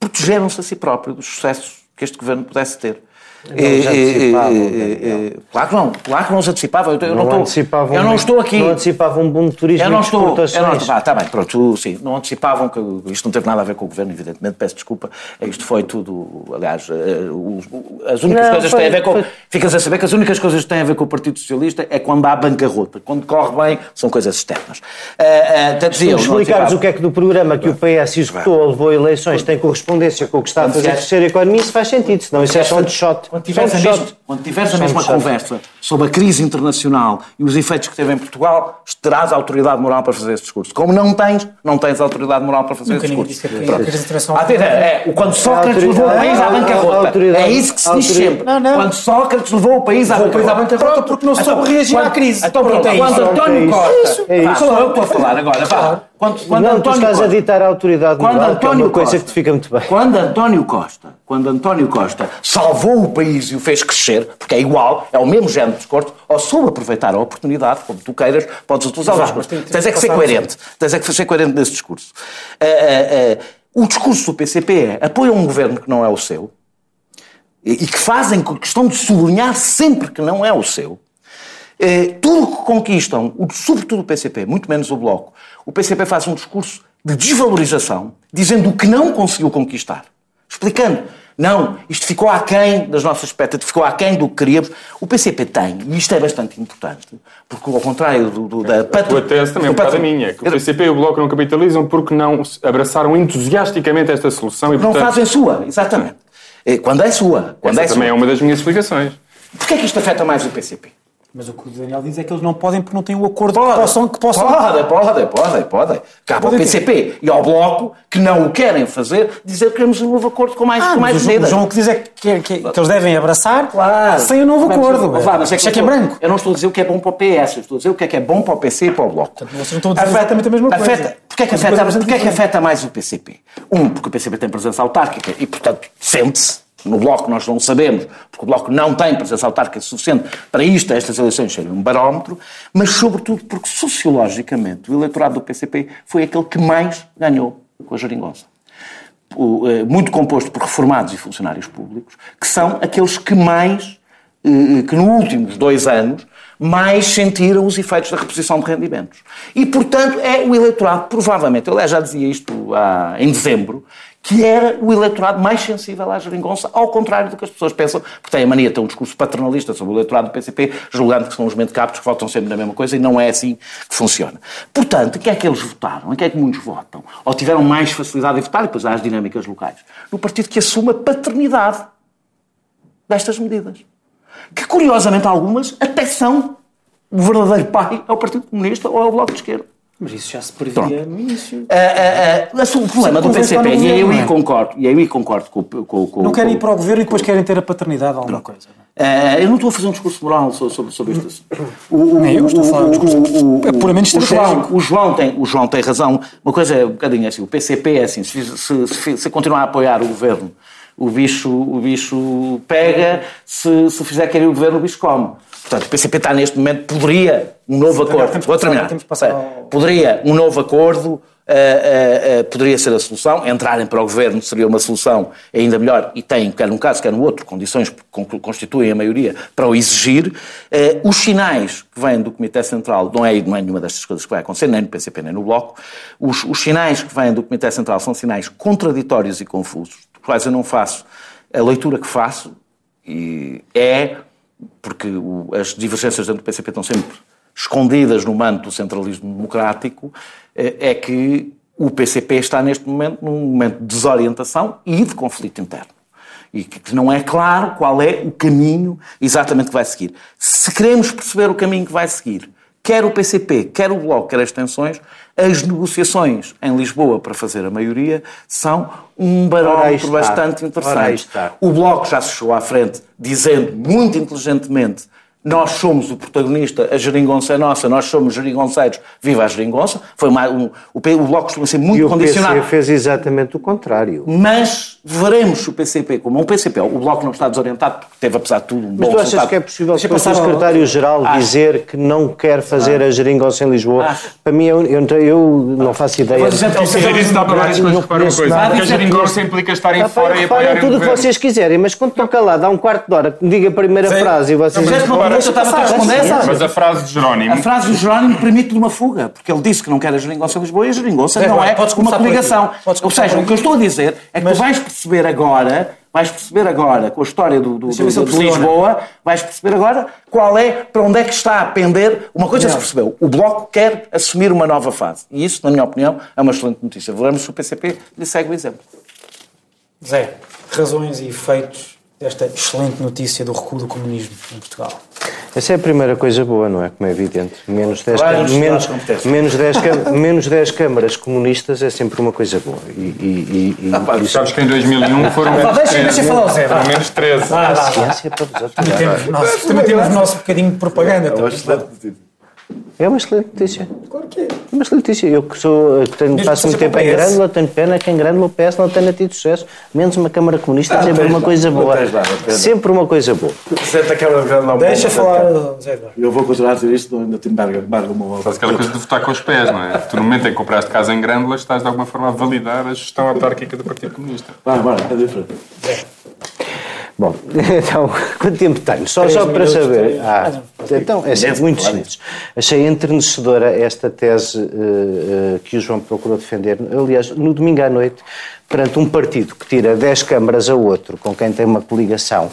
Protegeram-se a si próprios dos sucessos que este governo pudesse ter. Não, já antecipavam, Daniel. eh, claro que não, claro que não se antecipava. Eu, eu não, Não estou, antecipavam eu não estou aqui. Não antecipavam um boom de turismo Eu não estou. Eu não, exportações. ah, está bem, pronto, sim. Não antecipavam que isto não teve nada a ver com o governo, evidentemente, peço desculpa. Isto foi tudo, aliás, eh, as únicas Não, coisas que têm a ver com. foi- Ficas a saber que as únicas coisas que têm a ver com o Partido Socialista é quando há bancarrota. Quando corre bem, são coisas externas. Uh, uh, Se antecipava. o que é que do programa que o PS executou ou levou a eleições tem correspondência com o que está a fazer crescer a economia, isso faz sentido, senão isso é só um de shot. Quando tiveres, a mesma, quando tiveres a mesma conversa sobre a crise internacional e os efeitos que teve em Portugal, terás autoridade moral para fazer esse discurso. Como não tens, não tens autoridade moral para fazer Nunca esse ninguém discurso. disse que a crise internacional- Ah, é, é, quando Sócrates levou o país à a- a- a bancarrota. É isso que se diz sempre. Não, não. Quando Sócrates levou o país à bancarrota. à bancarrota Pronto. porque não soube reagir à crise. Então, pronto, é quando isso. António É isso. Costa. É isso. É. Sou eu que estou a falar agora. vá. Quando, quando não, tu António estás a Costa- ditar a autoridade quando moral, é António coisa Costa- que te fica muito bem. Quando António Costa, quando António Costa salvou o país e o fez crescer, porque é igual, é o mesmo género de discurso, ou soube aproveitar a oportunidade, como tu queiras, podes utilizar o Vá, discurso. tem Tens é que ser coerente. Tens é que ser coerente nesse discurso. Ah, ah, ah, o discurso do PCP é apoia um governo que não é o seu e e que fazem questão de sublinhar sempre que não é o seu. Eh, tudo o que conquistam, sobretudo o PCP, muito menos o Bloco, o PCP faz um discurso de desvalorização, dizendo o que não conseguiu conquistar. Explicando, não, isto ficou aquém das nossas expectativas, ficou aquém do que queríamos. O PCP tem, e isto é bastante importante, porque ao contrário do, do- da A tua tese também é um do bocado a patro- minha, que o PCP e o Bloco não capitalizam porque não abraçaram entusiasticamente esta solução e, Não portanto, fazem sua, exatamente. Eh, Quando é sua. Quando essa é também é sua. uma das minhas explicações. Porquê é que isto afeta mais o PCP? Mas o que o Daniel diz é que eles não podem porque não têm o acordo que possam... Que possam... Pode, pode, pode, pode. Cabe ao Podem PCP e ao Bloco, que não o querem fazer, dizer que queremos um novo acordo com mais, Ah, com mais mas o João- o. João o que diz é que, que- que eles devem abraçar Claro. sem o novo Mas, acordo. vá, mas é que Cheque eu em branco. Eu não estou a dizer o que é bom para o PS, eu estou a dizer o que é que é bom para o PC e para o Bloco. Portanto, vocês não estão a dizer exatamente a mesma coisa. Afeta, porquê é que Mas afeta, porquê é que afeta mais o PCP? Um, porque o PCP tem presença autárquica e, portanto, sente-se. No Bloco nós não sabemos, porque o Bloco não tem presença autárquica suficiente para isto, estas eleições serem um barómetro, mas sobretudo porque sociologicamente o eleitorado do PCP foi aquele que mais ganhou com a geringonça. Eh, muito composto por reformados e funcionários públicos, que são aqueles que mais, eh, que nos últimos dois anos, mais sentiram os efeitos da reposição de rendimentos. E, portanto, é o eleitorado, provavelmente, eu já dizia isto em dezembro, que era o eleitorado mais sensível à geringonça, ao contrário do que as pessoas pensam, porque têm a mania de ter um discurso paternalista sobre o eleitorado do PCP, julgando que são os mentecaptos que votam sempre na mesma coisa, e não é assim que funciona. Portanto, em que é que eles votaram? Em que é que muitos votam? Ou tiveram mais facilidade em votar, e depois há as dinâmicas locais? No partido que assume a paternidade destas medidas. Que, curiosamente, algumas até são o verdadeiro pai é o Partido Comunista ou é o Bloco de Esquerda. Mas isso já se previa no início. Ah, ah, ah, o problema do PCP, e aí eu aí é? concordo, e aí eu concordo com, com, com Não querem ir para o governo e depois querem ter a paternidade de alguma coisa. Ah, eu não estou a fazer um discurso moral sobre, sobre, sobre isto. O, o, Nem eu estou a falar um discurso- é puramente o João, estratégico. o, João tem, o João tem razão. Uma coisa é um bocadinho assim: o PCP é assim, se, se, se, se continuar a apoiar o governo, o bicho, o bicho pega, se, se fizer querer o governo, o bicho come. Portanto, o PCP está neste momento, poderia um novo agora acordo. Vou terminar. passar É, ao- Poderia um novo acordo. ah, ah, ah, poderia ser a solução. Entrarem para o governo seria uma solução ainda melhor e tem, quer num caso, quer no outro, condições que con- constituem a maioria para o exigir. Os sinais que vêm do Comitê Central, não é, não é nenhuma destas coisas que vai acontecer, nem no PCP nem no Bloco, os, os sinais que vêm do Comitê Central são sinais contraditórios e confusos, dos quais eu não faço a leitura que faço e é porque o- as divergências dentro do PCP estão sempre escondidas no manto do centralismo democrático, eh, é que o PCP está neste momento num momento de desorientação e de conflito interno. E que não é claro qual é o caminho exatamente que vai seguir. Se queremos perceber o caminho que vai seguir, quer o PCP, quer o Bloco, quer as tensões, as negociações em Lisboa para fazer a maioria são um barómetro bastante interessante. O Bloco já se chegou à frente dizendo muito inteligentemente nós somos o protagonista, a geringonça é nossa, nós somos geringonceiros, viva a geringonça. Foi uma, um, o, o Bloco costuma ser muito E o condicionado. PC fez exatamente o contrário. Mas veremos o PCP como um PCP. O Bloco não está desorientado, porque teve, apesar de tudo, um Mas bom tu achas resultado. que é possível depois o secretário-geral dizer que não quer fazer a geringonça em Lisboa? Acho. Para mim, eu, eu, eu não faço ideia. Vou dizer Ao dizer isso dá para várias Não coisas. Repara uma coisa. nada. Porque a geringonça implica estarem Ah, fora e apoiarem o tudo o que vocês quiserem, mas quando estão calados há um quarto de hora que me diga a primeira frase e vocês... Pergunta, eu estava a responder essa. Mas a frase de Jerónimo... A frase do Jerónimo permite-lhe uma fuga, porque ele disse que não quer a geringonça em Lisboa e a geringonça Zé não é podes uma coligação. Ou seja, o que eu estou a dizer é que Mas- tu vais perceber agora, vais perceber agora, com a história do, do, do- de percebi, Lisboa, vais perceber agora qual é, para onde é que está a pender. Uma coisa se percebeu, o Bloco quer assumir uma nova fase. E isso, na minha opinião, é uma excelente notícia. Veremos se o PCP lhe segue o exemplo. Zé, razões e efeitos desta excelente notícia do recuo do comunismo em Portugal. Essa é a primeira coisa boa, não é? Como é evidente. Menos 10, Vai, cam- universidade menos, menos 10, cam- menos 10 câmaras comunistas é sempre uma coisa boa. E, e, e, e isso- Sabes que em 2001 foram menos deixa- 13. deixa falar o Zé. Foram menos 13. Ah, vá. ciência para vos Também aturar. temos, nosso, também temos o nosso bocadinho de propaganda. também. É uma excelente notícia. Claro que é. É uma excelente notícia. Eu que sou, que tenho, Mesmo passo muito tempo em. Grândola, tenho pena que em Grândola o PS não tenha tido sucesso. Menos uma Câmara Comunista é sempre uma coisa boa. lá, lá. Sempre uma coisa boa. Senta a Câmara de não Deixa falar, Zé. Eu vou continuar a dizer isto, ainda te embarga, embarga uma volta. Faz aquela coisa de votar com os pés, não é? Tu, no momento em que compraste casa em Grândola, estás de alguma forma a validar a gestão autárquica do Partido Comunista. Vai, vai, é diferente. Bom, então, quanto tempo tenho? Só, só para saber. três. Ah, então, é assim, muito simples. Achei entrenecedora esta tese eh, eh, que o João procurou defender. Aliás, no domingo à noite, perante um partido que tira 10 câmaras a outro, com quem tem uma coligação,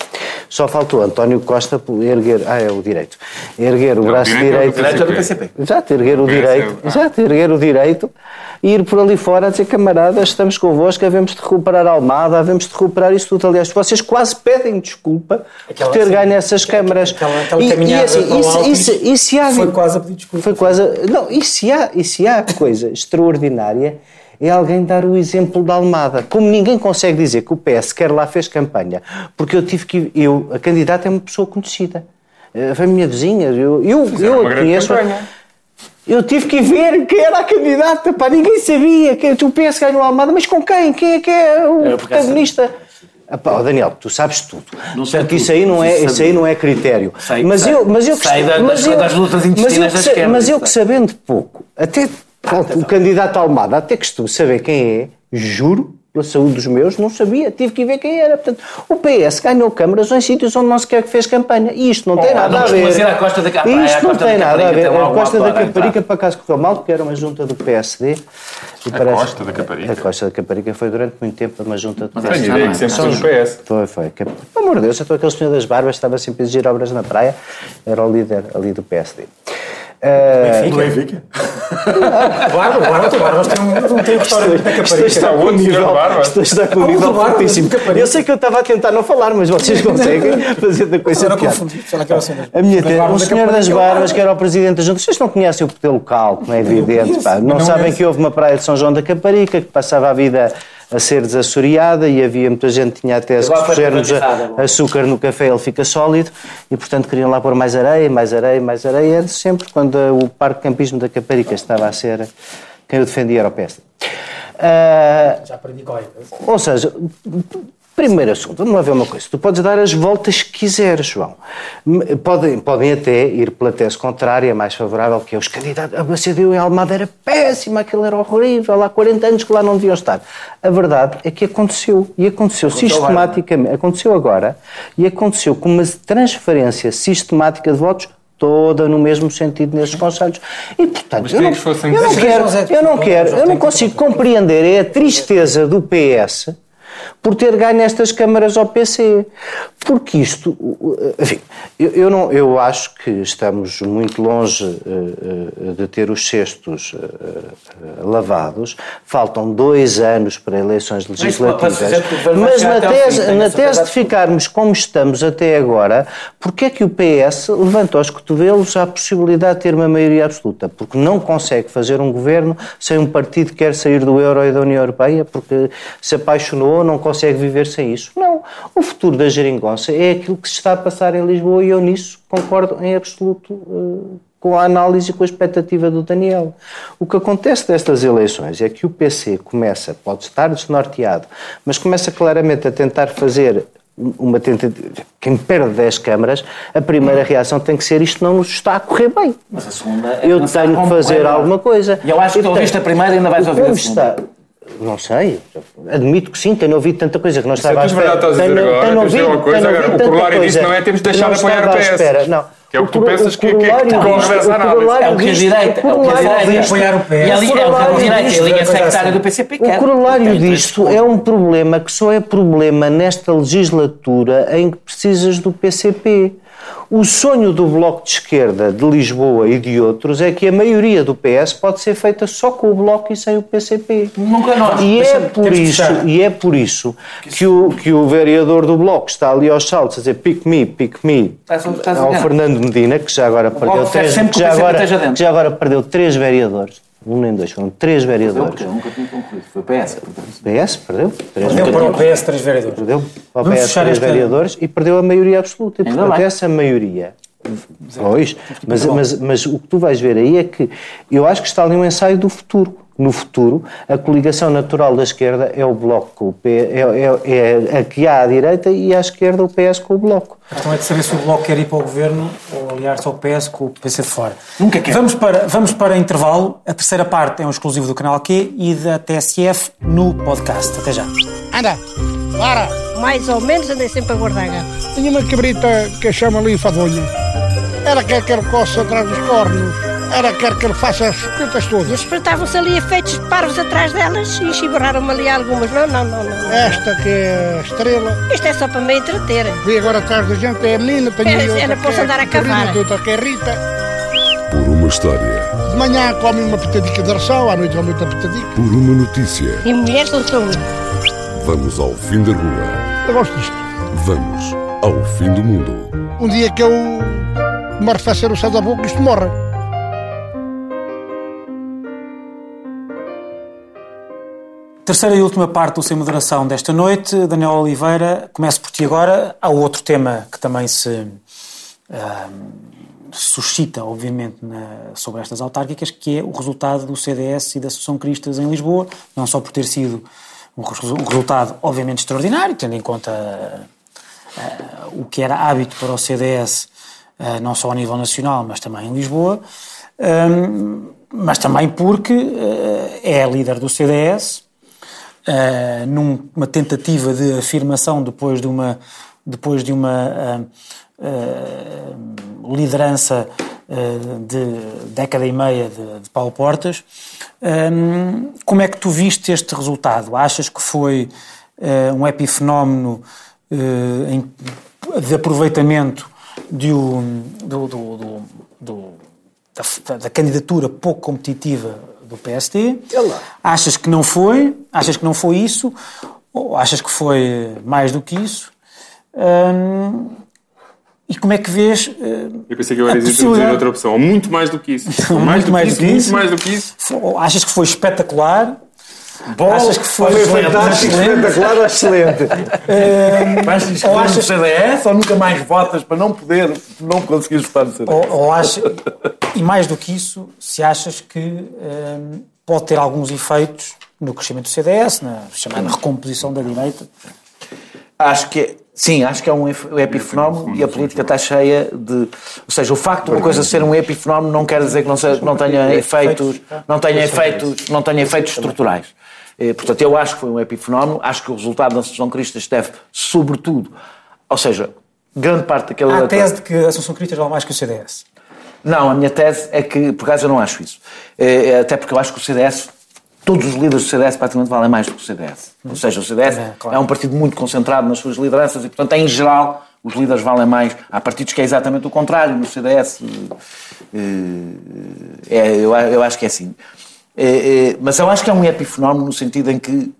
só faltou António Costa erguer. Ah, é o direito. Erguer o braço direito é o direito. Direito é do PCP. Exato, erguer o direito, ah. exato, erguer o direito e ir por ali fora a dizer, camaradas, estamos convosco, havemos de recuperar a Almada, havemos de recuperar isso tudo. Aliás, vocês quase pedem desculpa Aquela- por ter sim, ganho essas câmaras. aquela- aquela E- e, caminhada assim, isso, isso, isso, há- foi quase a pedir desculpa. Foi quase. a- Não, e se há, e se há coisa extraordinária é alguém dar o exemplo da Almada. Como ninguém consegue dizer que o PS quer lá fez campanha, porque eu tive que. Eu, a candidata é uma pessoa conhecida. Eh, Foi a minha vizinha. Eu, eu, eu a conheço. Eu tive que ver quem era a candidata, pá, ninguém sabia. Que, o PS ganhou a Almada, mas com quem? Quem é que é o É, protagonista? Ah, ó, Daniel, tu sabes tudo. Não sei Porque isso tudo, aí não é, isso aí não é critério. Sei, mas sei. eu, mas eu que Sei mas das- eu- das lutas mas eu intestinas que da esquerda, Mas eu isso que sabendo pouco, até o candidato à Almada, até costumo saber quem é, juro, pela saúde dos meus, não sabia, tive que ir ver quem era. Portanto, o PS ganhou câmaras em sítios onde não sequer fez campanha. E isto não tem nada a ver. Costa da Caparica, Isto não tem da nada a ver. A Costa da a Caparica, por acaso, correu mal, porque era uma junta do PSD. E A Costa da Caparica? A Costa da Caparica foi durante muito tempo uma junta do Mas PSD. Tenho ideia que sempre foi no PS. Foi, foi. Que- Pelo amor de Deus, então aquele senhor das barbas estava sempre a exigir obras na praia, era o líder ali do PSD. Ah, Do Benfica? Barbas tem um, não tem um restaurante na isto Caparica. está com um senhor nível, isto está com o nível fortíssimo. Eu sei que eu estava a tentar não falar, mas vocês conseguem fazer da coisa será que era assim? A minha Mas te- Barba o senhor das é o Barbas, Barba. que era o presidente da junta, vocês não conhecem o local, como é evidente, pá. não sabem que houve uma praia de São João da Caparica que passava a vida a ser desassoreada e havia muita gente que tinha a tese que se pusermos privatizada. açúcar no café ele fica sólido e portanto queriam lá pôr mais areia, mais areia, mais areia. Era sempre quando o Parque Campismo da Caparica estava a ser quem o defendia era o PSD. Ah, Já aprendi qual é. ou seja, primeiro assunto, vamos lá ver uma coisa. Tu podes dar as voltas que quiseres, João. Podem, podem até ir pela tese contrária, mais favorável, que é os candidatos. A BCDU em Almada era péssima, aquilo era horrível, há 40 anos que lá não deviam estar. A verdade é que aconteceu. E aconteceu sistematicamente. Aconteceu agora. E aconteceu com uma transferência sistemática de votos toda no mesmo sentido nesses conselhos. E, portanto, eu não, eu não quero, eu não quero, eu não consigo compreender é a tristeza do PS por ter ganho estas câmaras ao PC. Porque isto, enfim, eu, eu não, eu acho que estamos muito longe eh, eh, de ter os cestos eh, lavados. Faltam dois anos para eleições legislativas. Mas chegar na tese, fim, na tese de ficarmos como estamos até agora, porque é que o PS levanta aos cotovelos a possibilidade de ter uma maioria absoluta? Porque não consegue fazer um governo sem um partido que quer sair do euro e da União Europeia, porque se apaixonou, não consegue viver sem isso. Não. O futuro da geringonça é aquilo que se está a passar em Lisboa e eu nisso concordo em absoluto eh, com a análise e com a expectativa do Daniel. O que acontece destas eleições é que o PC começa, pode estar desnorteado, mas começa claramente a tentar fazer uma tentativa. Quem perde 10 câmaras, a primeira reação tem que ser isto não nos está a correr bem. Mas a segunda é Eu tenho que fazer alguma coisa. E eu acho que tu portanto, ouviste a primeira e ainda vais ouvir a segunda. está? Não sei. Admito que sim, tenho ouvido tanta coisa que não é estava à espera. estás a dizer Tenho- tenho ouvido- coisa, tenho agora, ouvido o corolário disso coisa não é temos de deixar de apoiar o PS. espera. Não. Que é o que tu pensas que- que- que corolário disto- essa análise. corolário É o que a direita, é o que a corolário direita- disto- apoiar o PS. E é o a corolário direita, disto- a linha coisa sectária assim. do PCP o quer. corolário Tem três disto é um problema que só é problema nesta legislatura em que precisas do PCP. O sonho do Bloco de Esquerda de Lisboa e de outros é que a maioria do PS pode ser feita só com o Bloco e sem o PCP. Nunca nós. E é por isso, e é por isso que o, que o vereador do Bloco está ali aos saltos a dizer pick me, pick me Estás- estás a ao. Fernando Medina, que já agora perdeu três, agora, já agora perdeu três vereadores. Um nem dois, foram três vereadores. porque eu nunca tinha concluído. Foi o PS. portanto. PS perdeu. Três Deu para o PS três vereadores. Perdeu para o Vamos PS três esta- vereadores e perdeu a maioria absoluta. E, portanto, bem. essa maioria. Pois, mas, mas, mas o que tu vais ver aí é que eu acho que está ali um ensaio do futuro. No futuro, a coligação natural da esquerda é o Bloco com o P, é, é, é a que há à direita e à esquerda o PS com o Bloco. A questão é de saber se o Bloco quer ir para o Governo ou aliar-se ao PS com o PC de fora. Nunca quer. Vamos para, vamos para intervalo. A terceira parte é um exclusivo do canal Q e da TSF no podcast. Até já. Anda, para! Mais ou menos andei sempre a guardar gato. Tinha uma cabrita que a chama ali fadonha. Ela quer que ele coça atrás dos cornos. Ela quer que ele faça as E todas. eles espreitavam-se ali efeitos de parvos atrás delas e chibarraram-me ali algumas. Não, não, não, não. Esta que é a estrela. Isto é só para me entreter. Vi agora atrás da gente é a menina. Tem É, outra ela que posso é andar a cavar. tem outra que é Rita. Por uma história, De manhã come uma pitadica de ração, à noite come outra pitadica. por uma notícia, E mulheres não são. vamos ao fim da rua. Eu gosto disto. Vamos ao fim do mundo. Um dia que eu me arrefecer o céu da boca, isto morre. Terceira e última parte do Sem Moderação desta noite. Daniel Oliveira, começo por ti agora. Há outro tema que também se ahm, suscita, obviamente, na- sobre estas autárquicas, que é o resultado do CDS e da Associação Cristas em Lisboa, não só por ter sido um um resultado, obviamente, extraordinário, tendo em conta ah, o que era hábito para o CDS, ah, não só a nível nacional, mas também em Lisboa, ahm, mas também porque ah, é líder do CDS, ah, numa tentativa de afirmação depois de uma, depois de uma ah, liderança de década e meia de, de Paulo Portas. Hum, como é que tu viste este resultado? Achas que foi um epifenómeno de aproveitamento de um- do- do- do- da, da candidatura pouco competitiva do PSD? Achas que não foi? Achas que não foi isso? Ou achas que foi mais do que isso? Hum, e como é que vês? hum, Eu pensei que eu a ia dizer outra opção. Ou muito mais do que isso. Ou Muito mais do mais que do isso, que muito isso. mais do que isso. Achas que foi espetacular? Bom, Achas que foi, Foi fantástico, excelente? espetacular ou excelente? Vais Ou no achas- CDS ou nunca mais votas para não poder, não conseguires votar no CDS? Ou, ou acha, e mais do que isso, se achas que hum, pode ter alguns efeitos no crescimento do CDS, na chamada recomposição da direita? Acho que é, sim, acho que é um epifenómeno e a política está cheia de. Ou seja, o facto de uma coisa ser um epifenómeno não quer dizer que não, seja, não tenha efeitos, não tenha efeitos, não tenha efeitos estruturais. Eh, Portanto, eu acho que foi um epifenómeno, acho que o resultado da Associação Cristas deve, sobretudo, ou seja, grande parte daquele Há a tese de que a Assunção Cristas vale mais que o CDS. Não, a minha tese é que, por acaso, eu não acho isso. É, até porque eu acho que o CDS, todos os líderes do CDS praticamente valem mais do que o CDS. Ou seja, o CDS É, é, claro. um partido muito concentrado nas suas lideranças e, portanto, em geral, os líderes valem mais. Há partidos que é exatamente o contrário. No CDS, eh, é, eu, eu acho que é assim. É, é, mas eu acho que é um epifenómeno no sentido em que eh,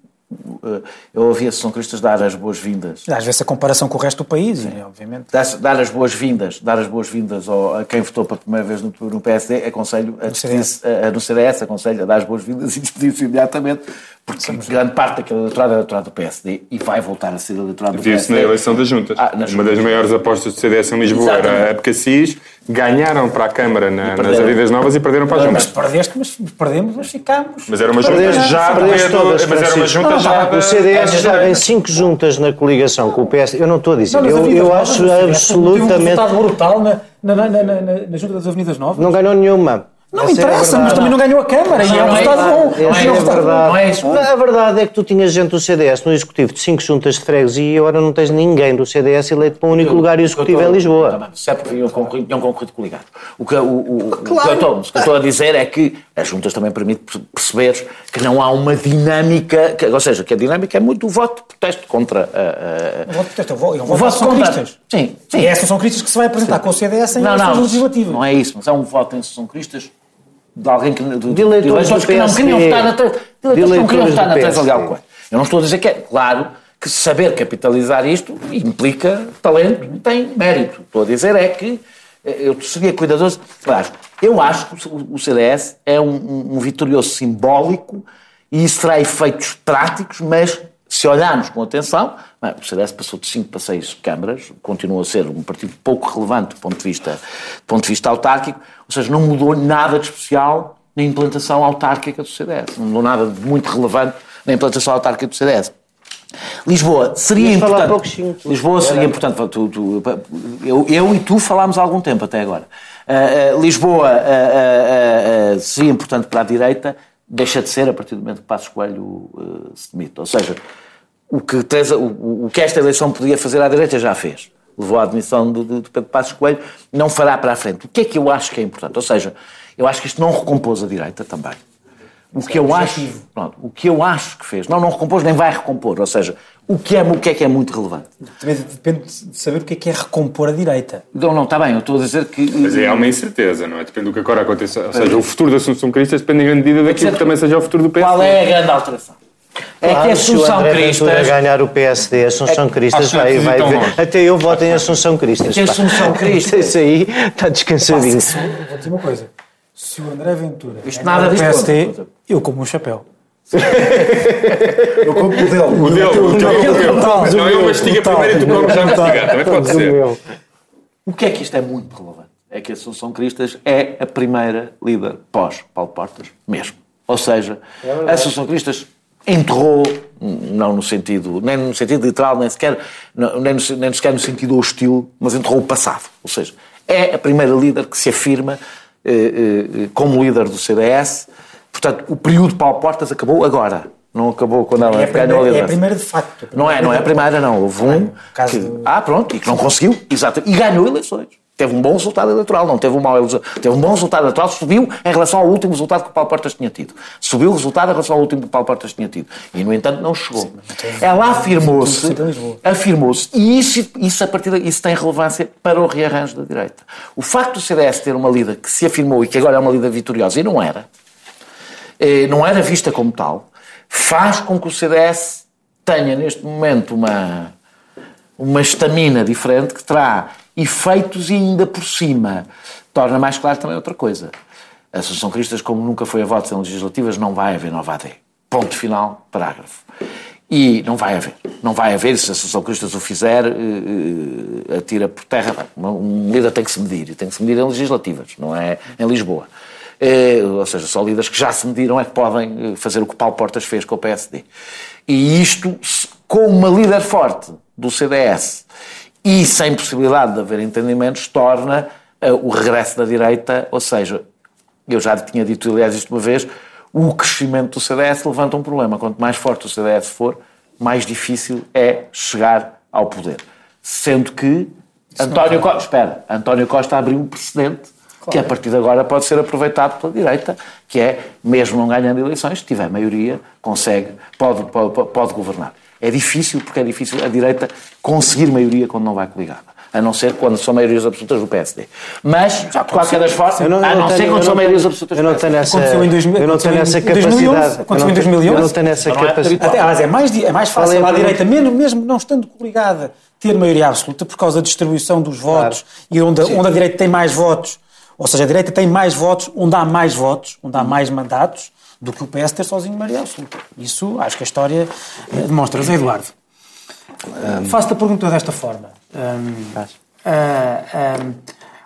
eu ouvi a Associação Cristas dar as boas-vindas Às vezes a comparação com o resto do país, e, obviamente. dar, dar as boas-vindas, dar as boas-vindas a quem votou pela primeira vez no, no PSD, aconselho a despedir-se, a, a- no CDS, aconselho a dar as boas-vindas e despedir-se imediatamente, porque grande parte daquele eleitorado é eleitorado do PSD e vai voltar a ser eleitorado do Viu-se PSD. na eleição das juntas. Ah, Uma das maiores apostas do CDS em Lisboa era Exatamente. a Epcacis, ganharam para a Câmara na- nas. Avenidas Novas e perderam para as Mas juntas. perdeste, mas perdemos, mas ficámos. Mas era uma junta Perdeste- já perdeste todas, mas era uma junta já da- O CDS estava em cinco juntas na coligação com o PS. Eu não estou a dizer. Não, eu eu Novas, acho o CDS Teve um absolutamente. resultado brutal na, na, na, na, na, na Junta das Avenidas Novas. Não ganhou nenhuma. Não Essa é a interessa, mas verdade. também não ganhou a Câmara e é um não é resultado bom. Não E é um a resultado bom. verdade. não é isso. A verdade é que tu tinhas gente do CDS no executivo de cinco juntas de freguesia e agora não tens ninguém do CDS eleito para o único lugar executivo em Lisboa. Tá bem, Se é porque concorrido, iam concorrido coligados. O que, o, o- o que eu estou, o que eu estou a dizer é que as juntas também permitem perceber que não há uma dinâmica, que- ou seja, que a dinâmica é muito o voto de protesto contra a. a- O voto de protesto é um voto- é um o voto contra. Cristas. Sim, sim. E essas são críticas que se vai apresentar com o CDS em Não, eleições não, legislativas. não é isso, mas é um voto em São Cristas de alguém que. De, De eleitores que não queriam votar na Teresa. De eleitores que não queriam votar na Teresa PSD. Leal Coelho. Eu não estou a dizer que é. Claro que saber capitalizar isto implica talento tem mérito. Estou a dizer é que eh, eu seria cuidadoso. Aliás, eu acho que o o CDS é um, um- um vitorioso simbólico e isso terá efeitos práticos, mas se olharmos com atenção, bem, o CDS passou de 5 para 6 câmaras, continua a ser um partido pouco relevante do ponto de vista, do ponto de vista autárquico, ou seja, não mudou nada de especial na implantação autárquica do CDS. Não mudou nada de muito relevante na implantação autárquica do CDS. Lisboa seria importante. Lisboa seria importante. Tu- tu- eu, eu e tu falámos há algum tempo até agora. Ah, ah, Lisboa ah, seria importante para a direita, deixa de ser a partir do momento que Passos Coelho se demite. Ou seja, o que, Teresa- o, o que esta eleição podia fazer à direita já fez. Levou à admissão de, de, de Pedro Passos Coelho, não fará para a frente. O que é que eu acho que é importante? Ou seja, eu acho que isto não recompôs a direita também. O que, eu acho, pronto, o que eu acho que fez, não, não recompôs nem vai recompor, ou seja, o que é, o que, é que é muito relevante. Também depende de saber o que é que é recompor a direita. Não, não, está bem, eu estou a dizer que. Mas é, há uma incerteza, não é? Depende do que agora aconteça. Ou seja, o futuro da Assunção Cristas depende em grande medida daquilo que também seja o futuro do PSD. Qual é a grande alteração? É que a Claro, se o Assunção André Ventura Cristas. ganhar o PSD, Assunção Cristas acho que vai, vai ir ver. longe. Até eu voto em Assunção Cristas. Que pá. Assunção Cristas? Isso aí está descansadinho. Se- Vou dizer uma coisa. Se o André Ventura Isto nada o PSD, eu como um chapéu. Eu compro o dele. O dele, o é meu. Não, eu mastiga primeiro e tu comes já mastigado. Também pode ser. O que é que isto é muito relevante? É que a Assunção Cristas é a primeira líder pós-Paulo Portas, mesmo. Ou seja, a Assunção Cristas enterrou, não no sentido, nem no sentido literal, nem sequer, nem, no, nem sequer no sentido hostil, mas enterrou o passado. Ou seja, é a primeira líder que se afirma eh, eh, como líder do CDS. Portanto, o período de Paulo Portas acabou agora. Não acabou quando ela É ganhou a primeira, é a liderança. primeira de facto. Não é, não é a primeira, não. Houve um caso que, do- ah, pronto, e que não conseguiu, exato, e ganhou eleições. Teve um bom resultado eleitoral, não teve um mau. Teve um bom resultado eleitoral, subiu em relação ao último resultado que o Paulo Portas tinha tido. Subiu o resultado em relação ao último que o Paulo Portas tinha tido. E, no entanto, não chegou. Ela afirmou-se, afirmou-se, e isso, isso, a partir daí, isso tem relevância para o rearranjo da direita. O facto do CDS ter uma líder que se afirmou e que agora é uma líder vitoriosa, e não era, eh, não era vista como tal, faz com que o CDS tenha neste momento uma, uma estamina diferente que terá efeitos e ainda por cima torna mais claro também outra coisa. A Associação Cristas, como nunca foi a votos em legislativas, não vai haver nova AD. Ponto final, parágrafo. E não vai haver. Não vai haver, se a Associação Cristas o fizer, eh, atira por terra. Um líder tem que se medir, e tem que se medir em legislativas, não é em Lisboa. Eh, ou seja, só líderes que já se mediram é que podem fazer o que Paulo Portas fez com o PSD. E isto, com uma líder forte do CDS e sem possibilidade de haver entendimentos, torna eh, o regresso da direita, ou seja, eu já tinha dito, aliás, isto uma vez, o crescimento do CDS levanta um problema. Quanto mais forte o CDS for, mais difícil é chegar ao poder. Sendo que António Costa, espera, António Costa abriu um precedente que a partir de agora pode ser aproveitado pela direita, que é, mesmo não ganhando eleições, se tiver maioria, consegue, pode, pode, pode governar. É difícil, porque é difícil a direita conseguir maioria quando não vai coligada. A não ser quando são maiorias absolutas do PSD. Mas, de qualquer das formas, a não não tenho- ser quando são maiorias absolutas Eu do não PSD. tenho essa, Aconteceu em 2000, eu não tenho essa 2011, capacidade. aconteceu eu em não tenho- 2011. Eu não tenho essa é capacidade. Até, aliás, é mais, é mais fácil Falem à direita, mesmo, mesmo não estando coligada, ter maioria absoluta por causa da distribuição dos votos e onde, a- onde a direita tem mais votos. Ou seja, a direita tem mais votos onde há mais votos, onde há mais mandatos, do que o PS ter sozinho maioria absoluta. Isso acho que a história eh, demonstra. Zé Eduardo, eh, faço-te a pergunta desta forma. Hum, ah, hum,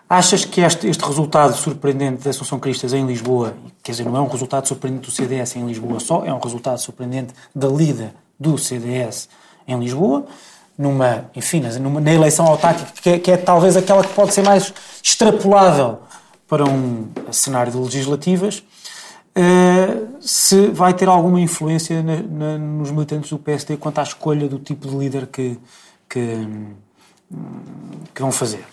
achas que este, este resultado surpreendente da Assunção Cristas em Lisboa, quer dizer, não é um resultado surpreendente do CDS em Lisboa só, é um resultado surpreendente da líder do CDS em Lisboa, numa, enfim, numa, na eleição autárquica, que é, que é talvez aquela que pode ser mais extrapolável para um cenário de legislativas, eh, se vai ter alguma influência na- na- nos militantes do PSD quanto à escolha do tipo de líder que, que, que vão fazer.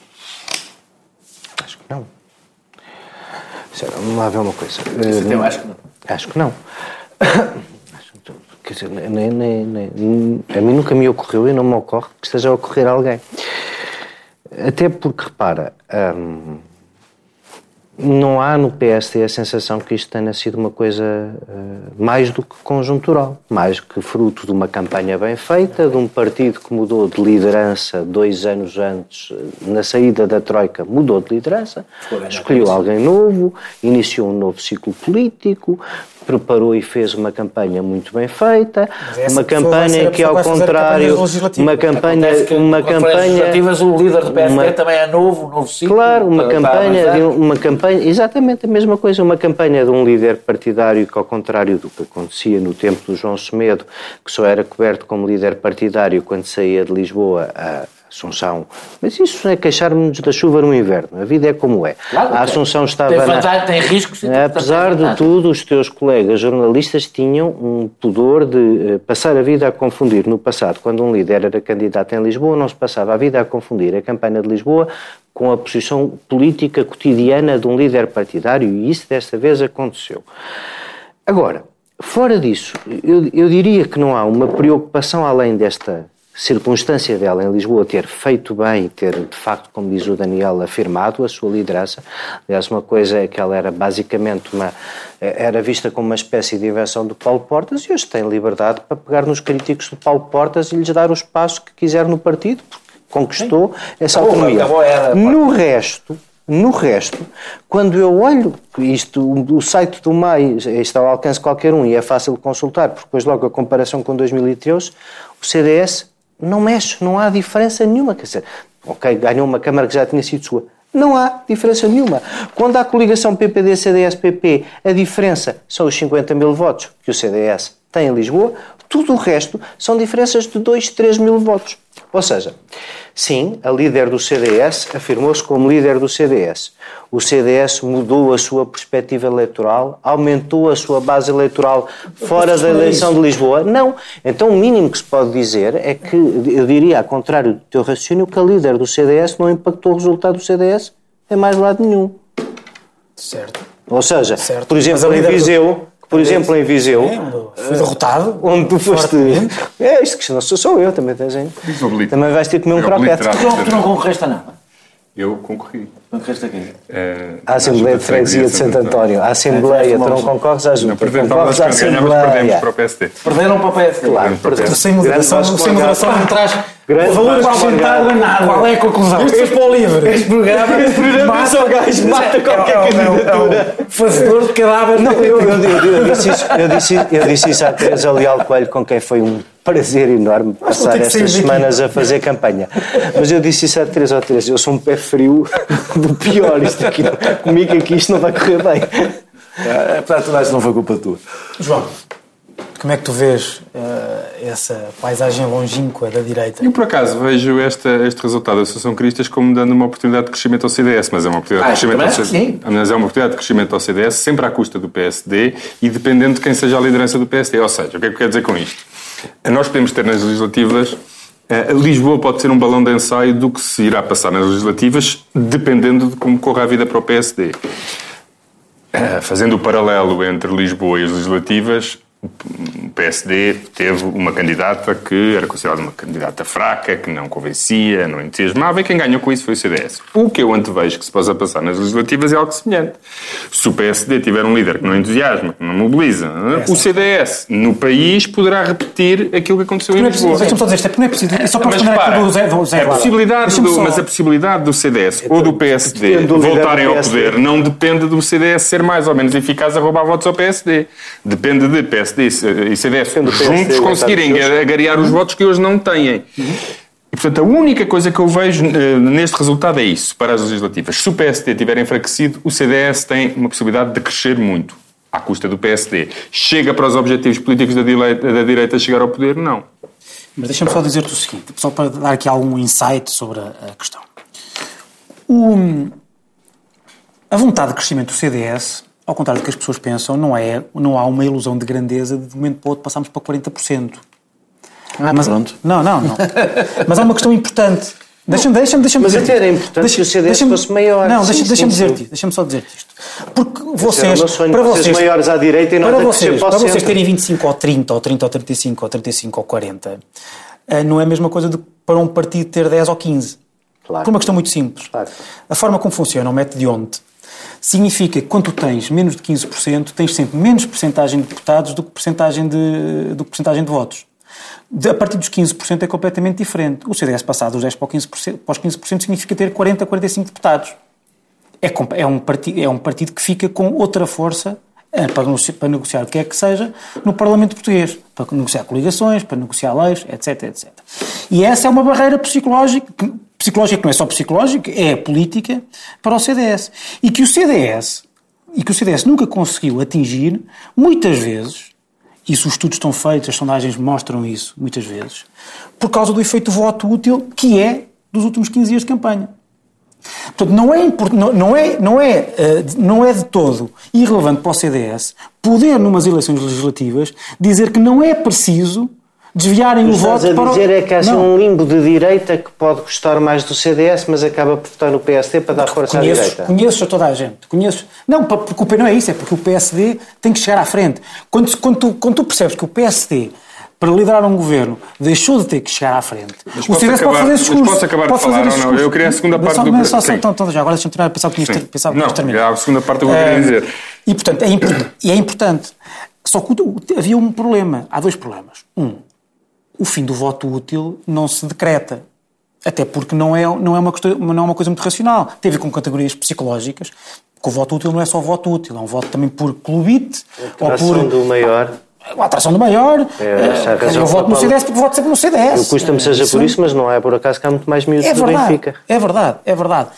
Acho que não. Sério, Vamos lá ver uma coisa. Eu acho que não. Acho que não. Acho que- Quer dizer, nem, nem, nem- a mim nunca me ocorreu e não me ocorre que esteja a ocorrer a alguém. Até porque, repara, hum, não há no PSD a sensação que isto tenha sido uma coisa eh, mais do que conjuntural, mais que fruto de uma campanha bem feita, de um partido que mudou de liderança dois anos antes, eh, na saída da Troika, mudou de liderança, escolheu alguém novo, iniciou um novo ciclo político, preparou e fez uma campanha muito bem feita, essa uma campanha que, ao contrário, uma campanha, uma campanha o líder do PSD uma- também é novo, novo ciclo. Claro, uma campanha, um- uma campanha, exatamente a mesma coisa, uma campanha de um líder partidário que, ao contrário do que acontecia no tempo do João Semedo, que só era coberto como líder partidário quando saía de Lisboa a Assunção. Mas isso é queixar-nos da chuva no inverno. A vida é como é. Claro, a Assunção estava tem na- tem riscos. Apesar de vantagem. tudo, os teus colegas jornalistas tinham um pudor de eh, passar a vida a confundir. No passado, quando um líder era candidato em Lisboa, não se passava a vida a confundir a campanha de Lisboa com a posição política cotidiana de um líder partidário e isso desta vez aconteceu. Agora, fora disso, eu, eu diria que não há uma preocupação além desta circunstância dela em Lisboa ter feito bem, ter de facto, como diz o Daniel, afirmado a sua liderança. Aliás, uma coisa é que ela era basicamente uma. era vista como uma espécie de invenção do Paulo Portas e hoje tem liberdade para pegar nos críticos do Paulo Portas e lhes dar o espaço que quiser no partido, porque conquistou essa Acabou, autonomia. acabou No resto, no resto, quando eu olho isto, o site do MAI está ao alcance de qualquer um e é fácil de consultar, porque depois logo a comparação com 2013, o CDS não mexe, não há diferença nenhuma. Quer dizer, ok, ganhou uma Câmara que já tinha sido sua. Não há diferença nenhuma. Quando há coligação PPD-CDS-PP, a diferença são os 50 mil votos que o CDS tem em Lisboa, tudo o resto são diferenças de 2, 3 mil votos. Ou seja, sim, a líder do CDS afirmou-se como líder do CDS. O CDS mudou a sua perspectiva eleitoral, aumentou a sua base eleitoral fora da eleição de Lisboa? Não. Então o mínimo que se pode dizer é que, eu diria, ao contrário do teu raciocínio, que a líder do CDS não impactou o resultado do CDS em mais lado nenhum. Certo. Ou seja, Certo. por exemplo, em Viseu, por exemplo, em Viseu, É, Foi derrotado. onde tu foste. É isto que não sou só eu, também tens aí. Também vais ter que comer um croquete. Tu não, concorreste, não? Eu concorri. Concorreste a quê? Eh, A Assembleia de Freguesia de Santo António. A Assembleia, tu não concorres à Não junta. apresentávamos Concorres à ganhámos, perdemos Assembleia. para o PSD. Perderam para o PSD. Claro, perdemos. Sem moderação, sem moderação não traz Grande valor acrescentado a nada. Qual é a conclusão? Este para o livre. Este programa, este programa só gajo mata qualquer candidatura. Fazedor de cadáveres. Não, eu, eu, eu, eu disse isso, eu, disse, eu disse isso à Teresa Leal Coelho, com quem foi um prazer enorme passar estas semanas a fazer campanha. Mas eu disse isso à Teresa, ó Teresa, eu sou um pé frio do pior, isto aqui, comigo aqui isto não vai correr bem. Apesar de tudo, acho não foi culpa tua. João, como é que tu vês eh, essa paisagem longínqua da direita? Eu, por acaso, vejo esta, este resultado da Associação Cristas como dando uma oportunidade de crescimento ao CDS, mas é uma oportunidade Ah, de crescimento ao. Sim. Mas é uma oportunidade de crescimento ao CDS, sempre à custa do PSD e dependendo de quem seja a liderança do PSD. Ou seja, o que é que eu quero dizer com isto? Nós podemos ter nas legislativas. Eh, Lisboa pode ser um balão de ensaio do que se irá passar nas legislativas, dependendo de como corra a vida para o PSD. Eh, Fazendo o paralelo entre Lisboa e as legislativas, O PSD teve uma candidata que era considerada uma candidata fraca, que não convencia, não entusiasmava, e quem ganhou com isso foi o CDS. O que eu antevejo que se possa passar nas legislativas é algo semelhante. Se o PSD tiver um líder que não entusiasma, que não mobiliza, o CDS no país poderá repetir aquilo que aconteceu em é Lisboa. deixa-me só dizer isto, é não é preciso. É só para responder aquilo do Zé, do Zé a possibilidade do, mas a possibilidade do CDS ou do PSD do voltarem ao poder não depende do CDS ser mais ou menos eficaz a roubar votos ao PSD. Depende de PSD e CDS PSD juntos conseguirem agariar os votos que hoje não têm. E, portanto, a única coisa que eu vejo eh, neste resultado é isso, para as legislativas. Se o PSD tiver enfraquecido, o CDS tem uma possibilidade de crescer muito, à custa do PSD. Chega para os objetivos políticos da direita, da direita chegar ao poder? Não. Mas deixa-me só dizer-te o seguinte, só para dar aqui algum insight sobre a, a questão. O- a vontade de crescimento do CDS, ao contrário do que as pessoas pensam, não, é, não há uma ilusão de grandeza de de um momento para o outro passarmos para 40%. Ah, Mas, pronto. Não, não, não. Mas há uma questão importante. Deixa-me deixa deixa Mas até era importante que o CDS fosse maior. Não, deixa- deixa-me sim. dizer-te, deixa-me só dizer-te isto. Porque vocês, sonho, para vocês vocês, maiores à direita e nós para vocês, para para vocês terem 25 ou 30, ou 30 ou 35, ou 35 ou 40, eh, não é a mesma coisa do que para um partido ter 10 ou 15. Claro. Por uma questão muito simples. Claro. A forma como funciona o método de Onde significa que quando tens menos de 15%, tens sempre menos porcentagem de deputados do que porcentagem de, do que porcentagem de votos. De- a partir dos 15% é completamente diferente. O CDS passar dos 10% para, o 15%, para os 15% significa ter 40, 45 deputados. É, é, um partido, é um partido que fica com outra força eh, para negociar, para negociar o que é que seja no Parlamento Português. Para negociar coligações, para negociar leis, etc, etc. E essa é uma barreira psicológica, que- psicológica que não é só psicológica, é política para o CDS. E que o CDS, e que o CDS nunca conseguiu atingir, muitas vezes, isso os estudos estão feitos, as sondagens mostram isso, muitas vezes, por causa do efeito voto útil que é dos últimos 15 dias de campanha. Portanto, não é, não é, não, é, eh, não é de todo irrelevante para o CDS poder, numas eleições legislativas, dizer que não é preciso desviarem o voto a para o... dizer é que há assim Não. um limbo de direita que pode gostar mais do CDS, mas acaba por votar no PSD para dar força à direita. conheço a toda a gente. Conheço. Não, porque o P- não é isso, é porque o PSD tem que chegar à frente. Quando, quando, tu, quando tu percebes que o PSD, para liderar um governo, deixou de ter que chegar à frente, Mas o CDS acabar- pode fazer mas discurso. posso acabar de pode falar fazer ou não? Eu queria a segunda Mas parte só- do- Só, só, então, então, já, agora deixa-me terminar, pensava que tinhas, pensava que Não, tinhas terminado. já a segunda parte eu queria Ah, dizer. E, portanto, é importante. E é importante. Só que havia um problema. Há dois problemas. Um, o fim do voto útil não se decreta. Até porque não é, não, é uma não é uma coisa muito racional. Tem a ver com categorias psicológicas. Que o voto útil não é só voto útil, é um voto também por clubite ou Atração por. do maior. A atração do maior. É, Eh, essa é a eu voto no CDS porque voto sempre no CDS. Eu custa-me seja Eh, por isso, mas não é por acaso que há muito mais miúdos é do verdade, Benfica. é verdade, é verdade.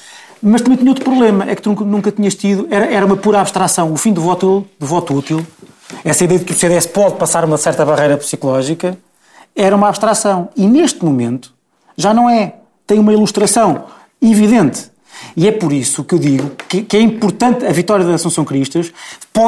Mas também tinha outro problema, é que tu nunca, nunca tinhas tido, era, era uma pura abstração. O fim do voto, do voto útil, essa ideia de que o CDS pode passar uma certa barreira psicológica, era uma abstração. E neste momento já não é. Tem uma ilustração evidente. E é por isso que eu digo que, que é importante a vitória da Assunção Cristas.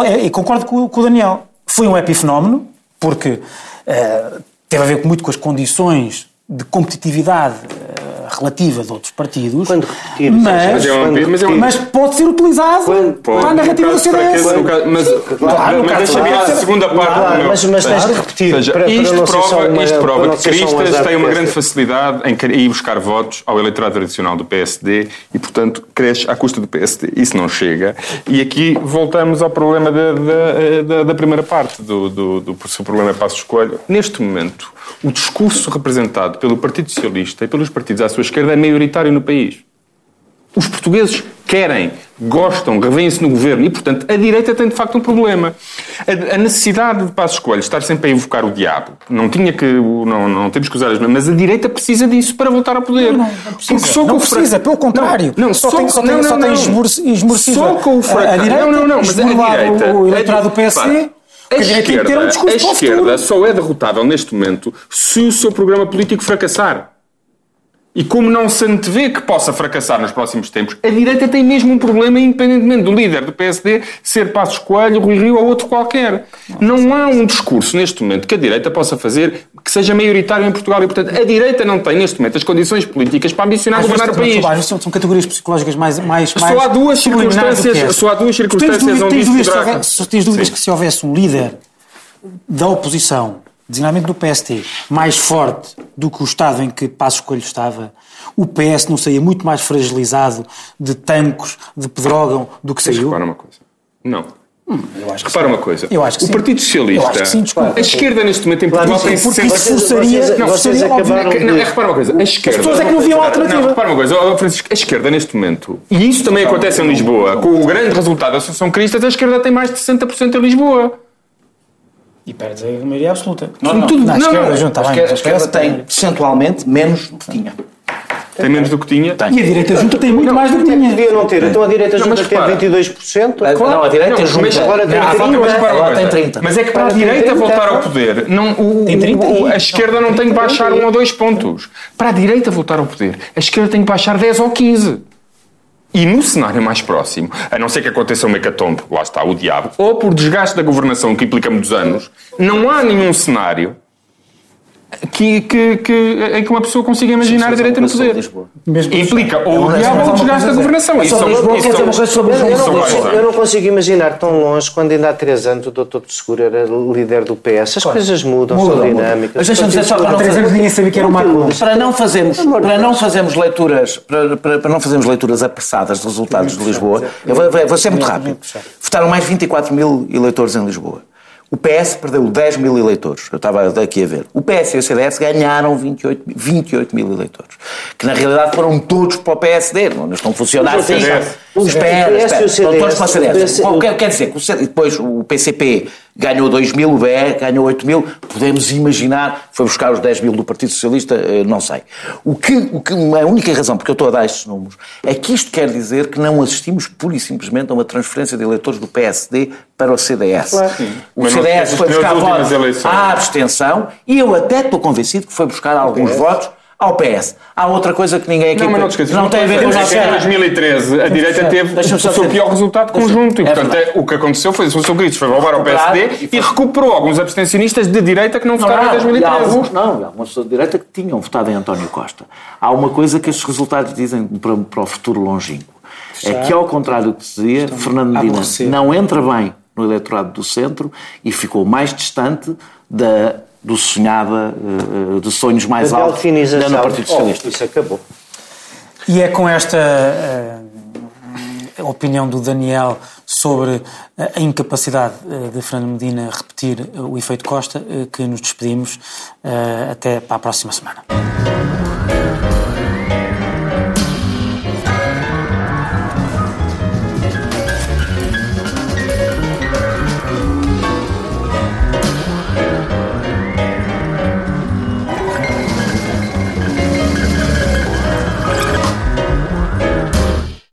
É- E concordo com, com o Daniel. Foi um epifenómeno, porque eh, teve a ver muito com as condições de competitividade eh, relativa de outros partidos. Quando repetir, mas, Mas é um- mas é um- mas pode ser utilizado Quando- para a narrativa do CDS. mas Claro, deixa-me ir à fraqueza. segunda parte Claro, do meu- mas- mas tens de repetir, seja, para- para isto só prova, uma- isto para prova que Cristas tem uma grande facilidade em ir buscar votos ao eleitorado tradicional do PSD e, portanto, cresce à custa do PSD. Isso não chega. E aqui voltamos ao problema da, da, da- da primeira parte do, do, do, do seu problema Passo Escolho. Neste momento, o discurso representado pelo Partido Socialista e pelos partidos à sua esquerda é maioritário no país. Os portugueses querem, gostam, revêem-se no governo e, portanto, a direita tem de facto um problema. A, a necessidade de Passos Coelho estar sempre a invocar o diabo, não tinha que, não, não temos que usar as mas a direita precisa disso para voltar ao poder. Não, não precisa. Porque só Não o precisa, pelo contrário. Não, não, Só só, tem- só tem- não, só não, tem não. esmorecido Só com o a- a direita, não, não, não, mas a direita. o eleitorado do PSD, porque a direita tem que ter um discurso a para o esquerda só é derrotável neste momento se o seu programa político fracassar. E como não se antevê que possa fracassar nos próximos tempos, a direita tem mesmo um problema, independentemente do líder do PSD ser Passos Coelho, Rui Rio ou outro qualquer. Não há um discurso neste momento que a direita possa fazer que seja maioritário em Portugal. E, portanto, a direita não tem neste momento as condições políticas para ambicionar Às governar o país. às vezes são, categorias psicológicas mais, mais, Só mais há duas circunstâncias- essa. só há duas tens circunstâncias dúvidas- onde tens isso dúvidas se houver- se tens dúvidas Sim. que se houvesse um líder da oposição, designadamente do PST, mais forte do que o Estado em que Passos Coelho estava, o PS não saía muito mais fragilizado de tancos, de pedrógão, do que Mas saiu? repara uma coisa. Não. Eu acho que Repara sim. uma coisa. Eu acho que o sim. Partido Socialista. Eu acho que sim, desculpa. A esquerda neste momento em Portugal tem porque 60 isso forçaria- vocês, não, vocês acabaram Que- Não, de... repara uma coisa, a esquerda. pessoas é que não viam alternativa. Não, repara uma coisa, ó, Francisco, a esquerda neste momento, e isso também acontece em Lisboa, com o grande resultado da Associação Cristas, a esquerda tem mais de 60% em Lisboa. E perde a maioria absoluta. Não, não. Tudo, Não, a esquerda não. junta, A esquerda, a a esquerda esquerda tem, percentualmente, menos do que tinha. Tem menos do que tinha. E a direita junta tem muito mais do que tinha. Podia não ter. Então a direita Não, junta teve repara. 22%. A- Claro. Não, a direita Não, junta. mas- agora tem Não, 30, mas ela tem coisa. 30. Mas é que para a Agora tem direita 30, voltar ao poder, não, o, Tem 30 o- a esquerda não tem que baixar um ou dois pontos. Para a direita voltar ao poder, a esquerda tem que baixar 10 ou 15. E no cenário mais próximo, a não ser que aconteça um hecatombe, lá está o diabo, ou por desgaste da governação que implica muitos anos, não há nenhum cenário que, que, que, em que uma pessoa consiga imaginar a direita no poder. Mesmo Implica É ou o uma- diabo ou o há uma desgaste da governação. Isso Sobre são- Lisboa, isso são- uma coisa sobre Eu, não São consigo, vários eu não consigo imaginar tão longe quando ainda há três anos o Dr. de Seguro era líder do PS. As coisas mudam, são Muda, muda. dinâmicas. Mas deixa-me dizer só para Há não três fazer- anos ninguém sabia que era um Macron. Para não fazermos, de para não fazermos leituras, para, para, para não fazermos leituras apressadas dos resultados de Lisboa, eu vou, vou ser muito rápido. Votaram mais 24 mil eleitores em Lisboa. O PS perdeu 10 mil eleitores. Eu estava aqui a ver. O PS e o CDS ganharam 28, 28 mil eleitores. Que na realidade foram todos para o PSD. Não estão a funcionar assim. CDS. Os O PS, PS e o Quer, quer dizer que o CD depois o PCP ganhou 2 mil, o BE ganhou 8 mil. Podemos imaginar, foi buscar os 10 mil do Partido Socialista, eh, não sei. O que, o que, a única razão porque eu estou a dar estes números é que isto quer dizer que não assistimos pura e simplesmente a uma transferência de eleitores do PSD para o CDS. Claro. O Mas CDS foi buscar votos à abstenção e eu até estou convencido que foi buscar alguns votos ao PS. Há outra coisa que ninguém aqui Não, mas não te esqueças. não tem a ver com o Em nosso 2013, a direita teve o seu pior resultado conjunto. E, é portanto, é- o que aconteceu foi isso. O seu Gritos foi roubar ao PSD e e recuperou alguns abstencionistas de direita que não votaram em e há 2013. alguns não, há algumas pessoas de direita que tinham votado em António Costa. Há uma coisa que estes resultados dizem para, para o futuro longínquo. É que, ao contrário do que se dizia, Fernando Medina não entra bem no eleitorado do centro e ficou mais distante da, do sonhada, eh, de sonhos mais Da altos da no Partido Socialista. Oh, isso acabou. E é com esta eh, opinião do Daniel sobre a incapacidade eh, de Fernando Medina repetir o efeito Costa que nos despedimos. Eh, até para a próxima semana.